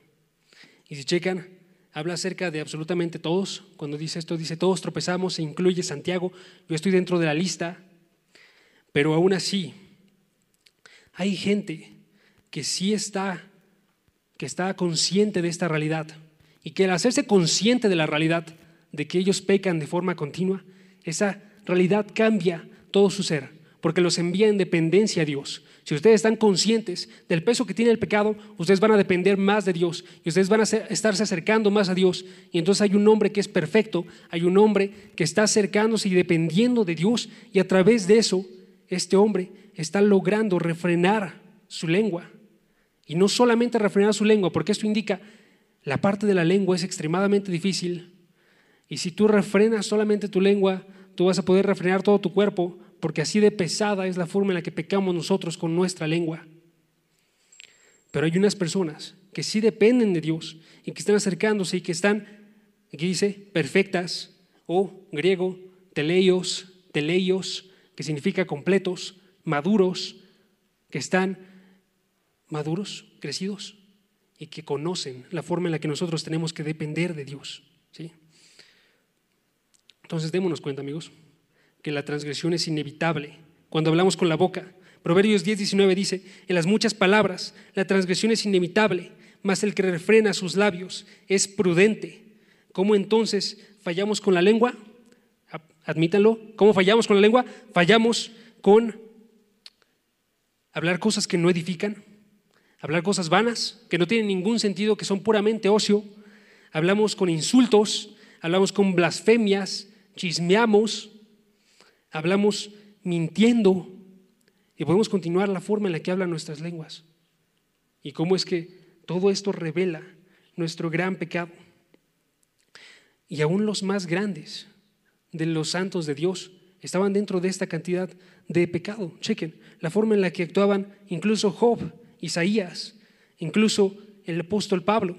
Y si checan, habla acerca de absolutamente todos. Cuando dice esto, dice todos tropezamos, se incluye Santiago. Yo estoy dentro de la lista, pero aún así hay gente que sí está, que está consciente de esta realidad y que al hacerse consciente de la realidad de que ellos pecan de forma continua, esa realidad cambia todo su ser, porque los envía en dependencia a Dios. Si ustedes están conscientes del peso que tiene el pecado, ustedes van a depender más de Dios y ustedes van a estarse acercando más a Dios. Y entonces hay un hombre que es perfecto, hay un hombre que está acercándose y dependiendo de Dios y a través de eso, este hombre está logrando refrenar su lengua. Y no solamente refrenar su lengua, porque esto indica la parte de la lengua es extremadamente difícil. Y si tú refrenas solamente tu lengua, tú vas a poder refrenar todo tu cuerpo, porque así de pesada es la forma en la que pecamos nosotros con nuestra lengua. Pero hay unas personas que sí dependen de Dios y que están acercándose y que están, aquí dice, perfectas, o griego, teleios, teleios, que significa completos, maduros, que están maduros, crecidos y que conocen la forma en la que nosotros tenemos que depender de Dios. ¿sí? Entonces démonos cuenta, amigos que la transgresión es inevitable. Cuando hablamos con la boca, Proverbios 10, 19 dice, en las muchas palabras, la transgresión es inevitable, mas el que refrena sus labios es prudente. ¿Cómo entonces fallamos con la lengua? Admítanlo. ¿Cómo fallamos con la lengua? Fallamos con hablar cosas que no edifican, hablar cosas vanas, que no tienen ningún sentido, que son puramente ocio. Hablamos con insultos, hablamos con blasfemias, chismeamos, hablamos mintiendo y podemos continuar la forma en la que hablan nuestras lenguas. Y cómo es que todo esto revela nuestro gran pecado. Y aún los más grandes de los santos de Dios estaban dentro de esta cantidad de pecado. Chequen la forma en la que actuaban incluso Job, Isaías, incluso el apóstol Pablo.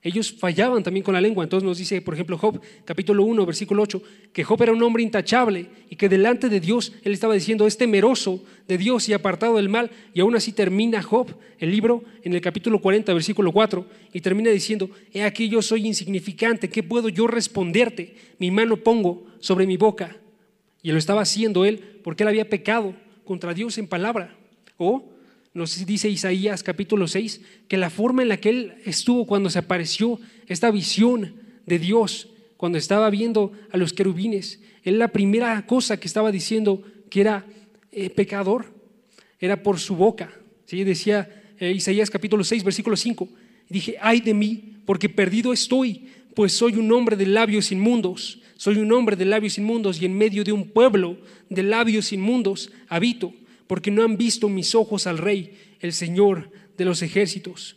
Ellos fallaban también con la lengua. Entonces nos dice, por ejemplo, Job, capítulo 1, versículo 8, que Job era un hombre intachable y que delante de Dios él estaba diciendo, es temeroso de Dios y apartado del mal. Y aún así termina Job, el libro, en el capítulo 40, versículo 4, y termina diciendo, he aquí yo soy insignificante, ¿qué puedo yo responderte? Mi mano pongo sobre mi boca. Y lo estaba haciendo él porque él había pecado contra Dios en palabra. O nos dice Isaías capítulo 6, que la forma en la que él estuvo cuando se apareció esta visión de Dios, cuando estaba viendo a los querubines, él la primera cosa que estaba diciendo que era eh, pecador, era por su boca. ¿sí? Decía eh, Isaías capítulo 6, versículo 5, dije, ay de mí, porque perdido estoy, pues soy un hombre de labios inmundos, soy un hombre de labios inmundos y en medio de un pueblo de labios inmundos habito porque no han visto mis ojos al Rey, el Señor de los ejércitos.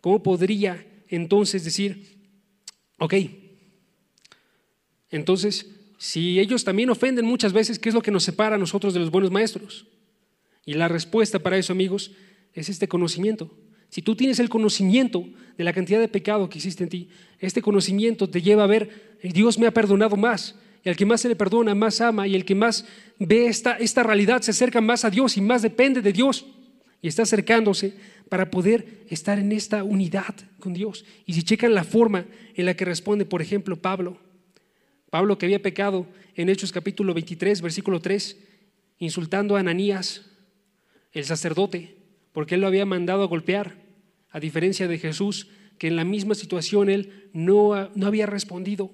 ¿Cómo podría entonces decir, ok, entonces, si ellos también ofenden muchas veces, ¿qué es lo que nos separa a nosotros de los buenos maestros? Y la respuesta para eso, amigos, es este conocimiento. Si tú tienes el conocimiento de la cantidad de pecado que existe en ti, este conocimiento te lleva a ver, Dios me ha perdonado más, y que más se le perdona, más ama, y el que más ve esta, esta realidad se acerca más a Dios y más depende de Dios. Y está acercándose para poder estar en esta unidad con Dios. Y si checan la forma en la que responde, por ejemplo, Pablo, Pablo que había pecado en Hechos capítulo 23, versículo 3, insultando a Ananías, el sacerdote, porque él lo había mandado a golpear, a diferencia de Jesús, que en la misma situación él no, no había respondido.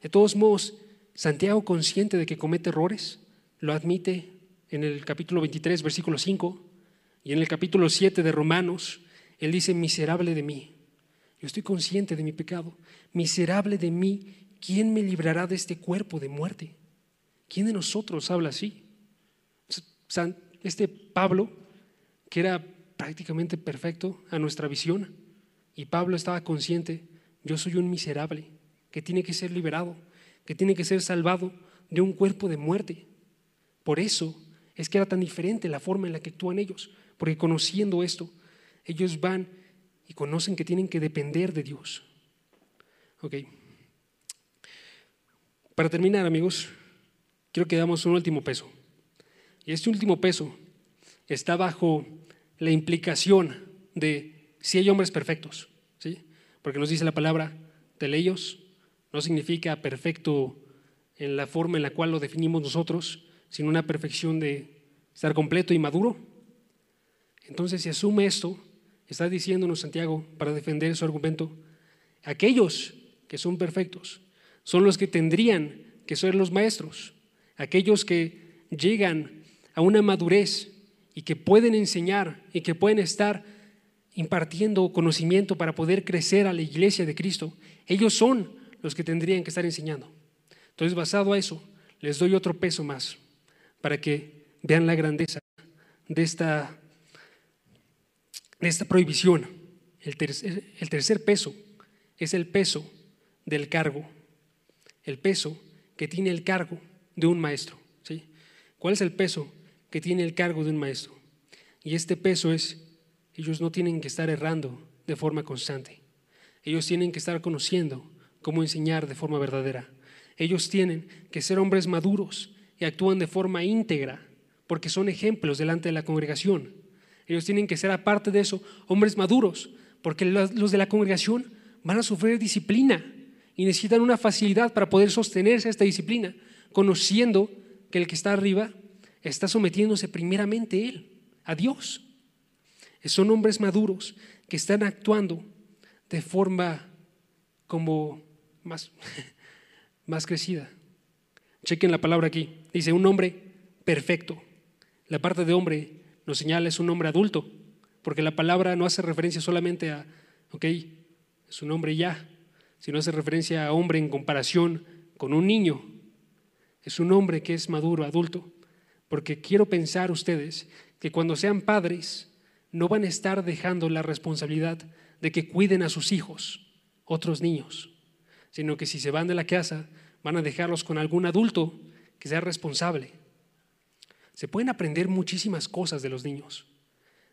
De todos modos, Santiago, consciente de que comete errores, lo admite en el capítulo 23, versículo 5, y en el capítulo 7 de Romanos, él dice, miserable de mí. Yo estoy consciente de mi pecado. Miserable de mí, ¿quién me librará de este cuerpo de muerte? ¿Quién de nosotros habla así? Este Pablo, que era prácticamente perfecto a nuestra visión, y Pablo estaba consciente, yo soy un miserable que tiene que ser liberado que tiene que ser salvado de un cuerpo de muerte. Por eso es que era tan diferente la forma en la que actúan ellos, porque conociendo esto, ellos van y conocen que tienen que depender de Dios. Ok. Para terminar, amigos, quiero que damos un último peso. Y este último peso está bajo la implicación de si hay hombres perfectos, ¿sí? Porque nos dice la palabra de ellos, no significa perfecto en la forma en la cual lo definimos nosotros, sino una perfección de estar completo y maduro. Entonces, si asume esto, está diciéndonos Santiago, para defender su argumento, aquellos que son perfectos son los que tendrían que ser los maestros, aquellos que llegan a una madurez y que pueden enseñar y que pueden estar impartiendo conocimiento para poder crecer a la iglesia de Cristo, ellos son los que tendrían que estar enseñando. Entonces, basado a eso, les doy otro peso más para que vean la grandeza de esta, de esta prohibición. El tercer, el tercer peso es el peso del cargo, el peso que tiene el cargo de un maestro. ¿sí? ¿Cuál es el peso que tiene el cargo de un maestro? Y este peso es, ellos no tienen que estar errando de forma constante. Ellos tienen que estar conociendo cómo enseñar de forma verdadera. Ellos tienen que ser hombres maduros y actúan de forma íntegra porque son ejemplos delante de la congregación. Ellos tienen que ser, aparte de eso, hombres maduros porque los de la congregación van a sufrir disciplina y necesitan una facilidad para poder sostenerse a esta disciplina, conociendo que el que está arriba está sometiéndose primeramente él, a Dios. Son hombres maduros que están actuando de forma como más, más crecida. Chequen la palabra aquí. Dice un hombre perfecto. La parte de hombre nos señala es un hombre adulto, porque la palabra no hace referencia solamente a, ok, es un hombre ya, sino hace referencia a hombre en comparación con un niño. Es un hombre que es maduro, adulto, porque quiero pensar ustedes que cuando sean padres no van a estar dejando la responsabilidad de que cuiden a sus hijos, otros niños, sino que si se van de la casa van a dejarlos con algún adulto que sea responsable. Se pueden aprender muchísimas cosas de los niños,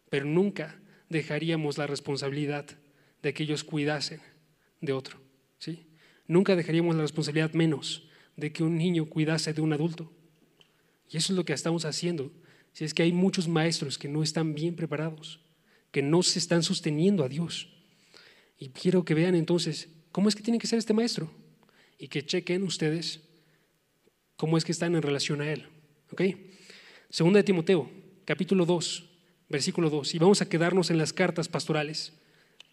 pero nunca dejaríamos la responsabilidad de que ellos cuidasen de otro. ¿sí? Nunca dejaríamos la responsabilidad menos de que un niño cuidase de un adulto. Y eso es lo que estamos haciendo. Si es que hay muchos maestros que no están bien preparados, que no se están sosteniendo a Dios. Y quiero que vean entonces cómo es que tiene que ser este maestro y que chequen ustedes cómo es que están en relación a él. ¿Ok? Segunda de Timoteo, capítulo 2, versículo 2. Y vamos a quedarnos en las cartas pastorales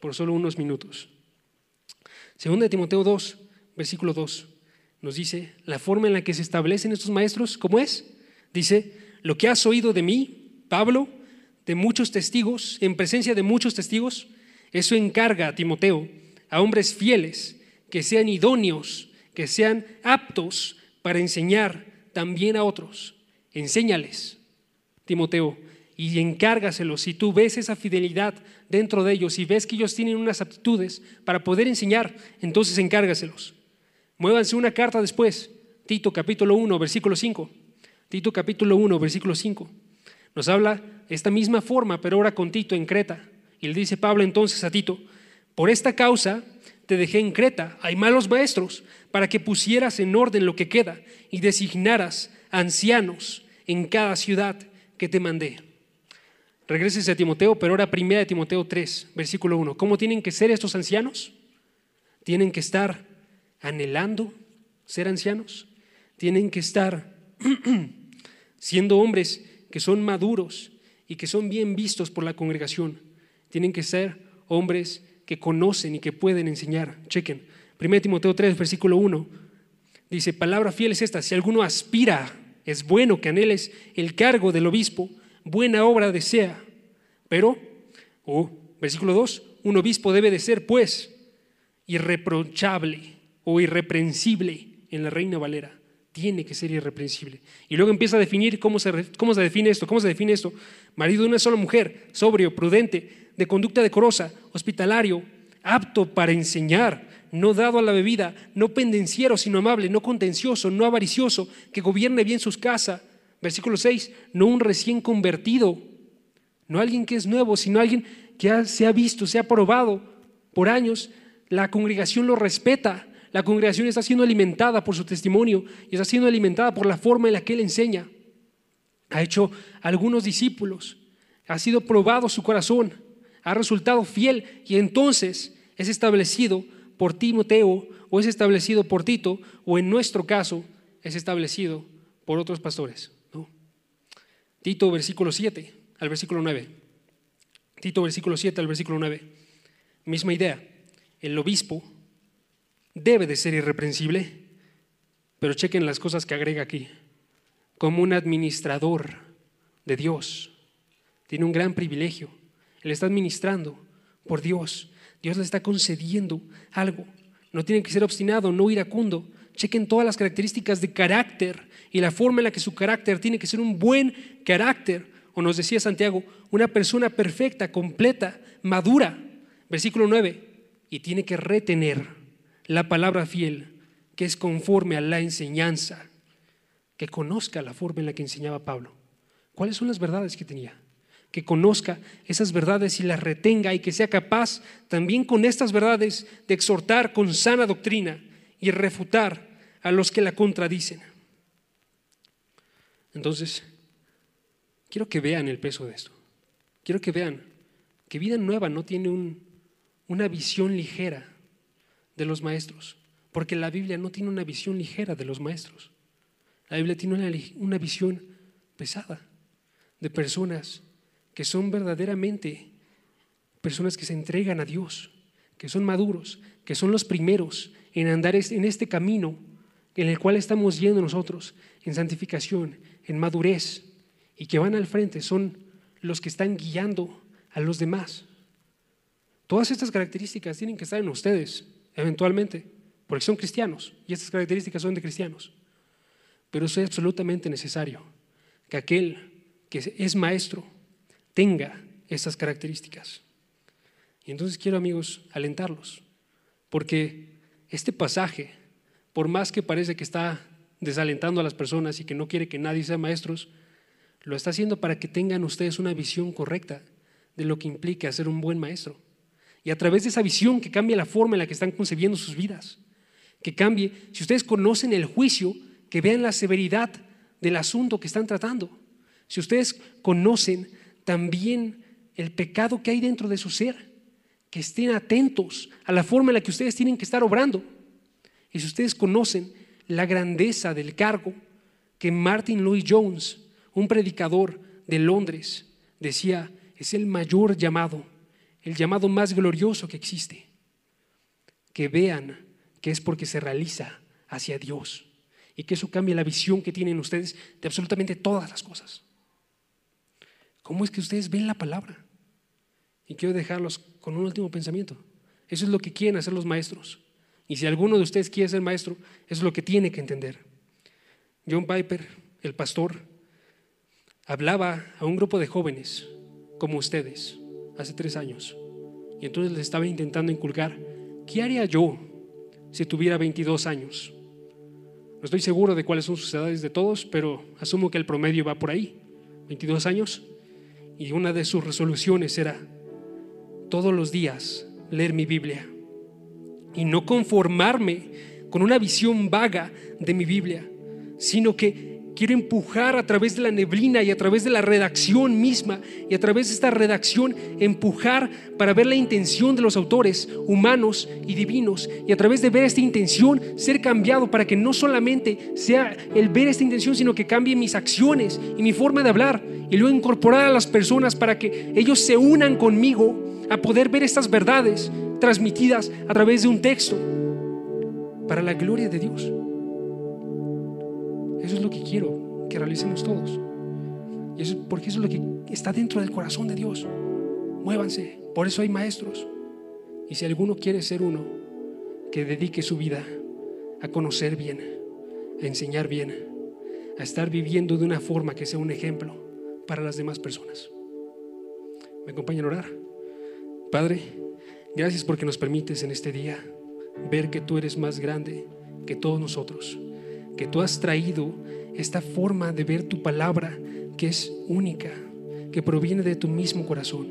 por solo unos minutos. Segunda de Timoteo 2, versículo 2, nos dice la forma en la que se establecen estos maestros, ¿cómo es? Dice, lo que has oído de mí, Pablo, de muchos testigos, en presencia de muchos testigos, eso encarga a Timoteo, a hombres fieles, que sean idóneos, que sean aptos para enseñar también a otros. Enséñales, Timoteo, y encárgaselos. Si tú ves esa fidelidad dentro de ellos y ves que ellos tienen unas aptitudes para poder enseñar, entonces encárgaselos. Muévanse una carta después. Tito capítulo 1, versículo 5. Tito capítulo 1, versículo 5. Nos habla esta misma forma, pero ahora con Tito en Creta. Y le dice Pablo entonces a Tito, por esta causa te dejé en Creta, hay malos maestros, para que pusieras en orden lo que queda y designaras ancianos en cada ciudad que te mandé. Regreses a Timoteo, pero ahora primera de Timoteo 3, versículo 1. ¿Cómo tienen que ser estos ancianos? Tienen que estar anhelando ser ancianos. Tienen que estar siendo hombres que son maduros y que son bien vistos por la congregación. Tienen que ser hombres que conocen y que pueden enseñar. Chequen. 1 Timoteo 3, versículo 1. Dice, palabra fiel es esta, si alguno aspira, es bueno que anheles el cargo del obispo, buena obra desea. Pero, oh, versículo 2, un obispo debe de ser, pues, irreprochable o irreprensible en la Reina Valera. Tiene que ser irreprensible. Y luego empieza a definir cómo se, cómo se define esto. ¿Cómo se define esto? Marido de una sola mujer, sobrio, prudente, de conducta decorosa, hospitalario, apto para enseñar, no dado a la bebida, no pendenciero, sino amable, no contencioso, no avaricioso, que gobierne bien sus casas, Versículo 6, no un recién convertido, no alguien que es nuevo, sino alguien que se ha visto, se ha probado por años. La congregación lo respeta, la congregación está siendo alimentada por su testimonio y está siendo alimentada por la forma en la que él enseña. Ha hecho algunos discípulos, ha sido probado su corazón, ha resultado fiel y entonces es establecido por Timoteo o es establecido por Tito o en nuestro caso es establecido por otros pastores. Tito versículo 7 al versículo 9. Tito versículo 7 al versículo 9. Misma idea. El obispo debe de ser irreprensible, pero chequen las cosas que agrega aquí. Como un administrador de Dios. Tiene un gran privilegio. Él está administrando por Dios. Dios le está concediendo algo. No tiene que ser obstinado, no iracundo. Chequen todas las características de carácter y la forma en la que su carácter tiene que ser un buen carácter. O nos decía Santiago, una persona perfecta, completa, madura. Versículo 9. Y tiene que retener la palabra fiel, que es conforme a la enseñanza. Que conozca la forma en la que enseñaba Pablo. ¿Cuáles son las verdades que tenía? Que conozca esas verdades y las retenga y que sea capaz también con estas verdades de exhortar con sana doctrina y refutar a los que la contradicen. Entonces, quiero que vean el peso de esto. Quiero que vean que Vida Nueva no tiene una visión ligera de los maestros, porque la Biblia no tiene una visión ligera de los maestros. La Biblia tiene una, una visión pesada de personas que son verdaderamente personas que se entregan a Dios, que son maduros, que son los primeros en andar en este camino en el cual estamos yendo nosotros, en santificación, en madurez, y que van al frente, son los que están guiando a los demás. Todas estas características tienen que estar en ustedes, eventualmente, porque son cristianos, y estas características son de cristianos. Pero es absolutamente necesario, que aquel que es maestro, tenga esas características. Y entonces quiero, amigos, alentarlos, porque este pasaje, por más que parece que está desalentando a las personas y que no quiere que nadie sea maestros, lo está haciendo para que tengan ustedes una visión correcta de lo que implica ser un buen maestro. Y a través de esa visión que cambie la forma en la que están concebiendo sus vidas, que cambie, si ustedes conocen el juicio, que vean la severidad del asunto que están tratando. Si ustedes conocen también el pecado que hay dentro de su ser, que estén atentos a la forma en la que ustedes tienen que estar obrando. Y si ustedes conocen la grandeza del cargo que Martin Louis Jones, un predicador de Londres, decía, es el mayor llamado, el llamado más glorioso que existe. Que vean que es porque se realiza hacia Dios y que eso cambia la visión que tienen ustedes de absolutamente todas las cosas. ¿Cómo es que ustedes ven la palabra? Y quiero dejarlos con un último pensamiento. Eso es lo que quieren hacer los maestros. Y si alguno de ustedes quiere ser maestro, eso es lo que tiene que entender. John Piper, el pastor, hablaba a un grupo de jóvenes como ustedes hace tres años. Y entonces les estaba intentando inculcar, ¿qué haría yo si tuviera 22 años? No estoy seguro de cuáles son sus edades de todos, pero asumo que el promedio va por ahí. 22 años. Y una de sus resoluciones era todos los días leer mi Biblia y no conformarme con una visión vaga de mi Biblia, sino que quiero empujar a través de la neblina y a través de la redacción misma y a través de esta redacción empujar para ver la intención de los autores humanos y divinos y a través de ver esta intención ser cambiado para que no solamente sea el ver esta intención sino que cambie mis acciones y mi forma de hablar y luego incorporar a las personas para que ellos se unan conmigo a poder ver estas verdades transmitidas a través de un texto para la gloria de Dios. Eso es lo que quiero que realicemos todos. Y eso, porque eso es lo que está dentro del corazón de Dios. Muévanse. Por eso hay maestros. Y si alguno quiere ser uno, que dedique su vida a conocer bien, a enseñar bien, a estar viviendo de una forma que sea un ejemplo para las demás personas. ¿Me acompañan a orar? Padre, gracias porque nos permites en este día ver que tú eres más grande que todos nosotros que tú has traído esta forma de ver tu palabra que es única, que proviene de tu mismo corazón.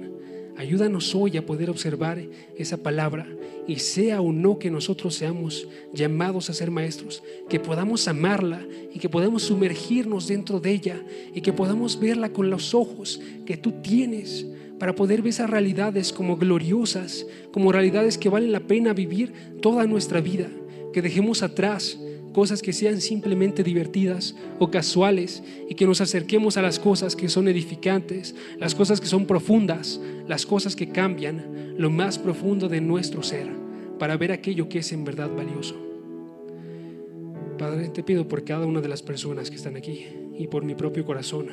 Ayúdanos hoy a poder observar esa palabra y sea o no que nosotros seamos llamados a ser maestros, que podamos amarla y que podamos sumergirnos dentro de ella y que podamos verla con los ojos que tú tienes para poder ver esas realidades como gloriosas, como realidades que valen la pena vivir toda nuestra vida, que dejemos atrás cosas que sean simplemente divertidas o casuales y que nos acerquemos a las cosas que son edificantes, las cosas que son profundas, las cosas que cambian lo más profundo de nuestro ser para ver aquello que es en verdad valioso. Padre, te pido por cada una de las personas que están aquí y por mi propio corazón,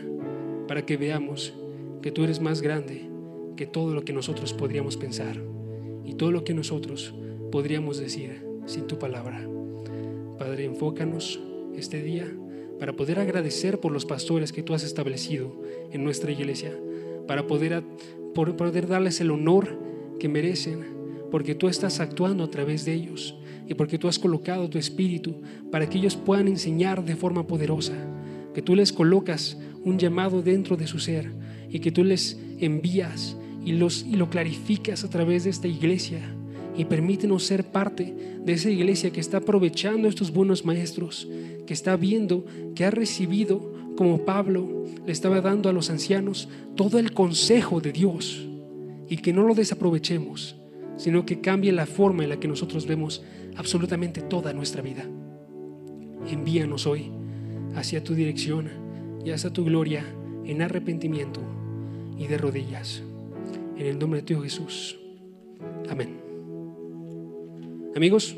para que veamos que tú eres más grande que todo lo que nosotros podríamos pensar y todo lo que nosotros podríamos decir sin tu palabra. Padre, enfócanos este día para poder agradecer por los pastores que tú has establecido en nuestra iglesia, para poder, poder darles el honor que merecen, porque tú estás actuando a través de ellos y porque tú has colocado tu espíritu para que ellos puedan enseñar de forma poderosa, que tú les colocas un llamado dentro de su ser y que tú les envías y, los, y lo clarificas a través de esta iglesia y permítenos ser parte de esa iglesia que está aprovechando estos buenos maestros, que está viendo, que ha recibido, como Pablo le estaba dando a los ancianos, todo el consejo de Dios y que no lo desaprovechemos, sino que cambie la forma en la que nosotros vemos absolutamente toda nuestra vida. Envíanos hoy hacia tu dirección y hacia tu gloria en arrepentimiento y de rodillas. En el nombre de tu Jesús. Amén. Amigos,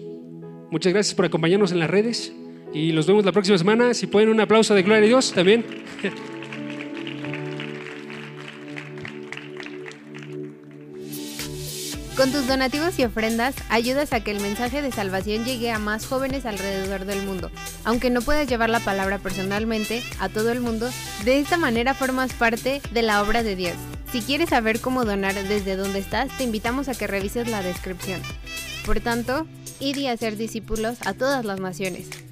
muchas gracias por acompañarnos en las redes y los vemos la próxima semana. Si pueden un aplauso de gloria a Dios también. Con tus donativos y ofrendas ayudas a que el mensaje de salvación llegue a más jóvenes alrededor del mundo. Aunque no puedas llevar la palabra personalmente a todo el mundo, de esta manera formas parte de la obra de Dios. Si quieres saber cómo donar desde donde estás, te invitamos a que revises la descripción. Por tanto, id y hacer discípulos a todas las naciones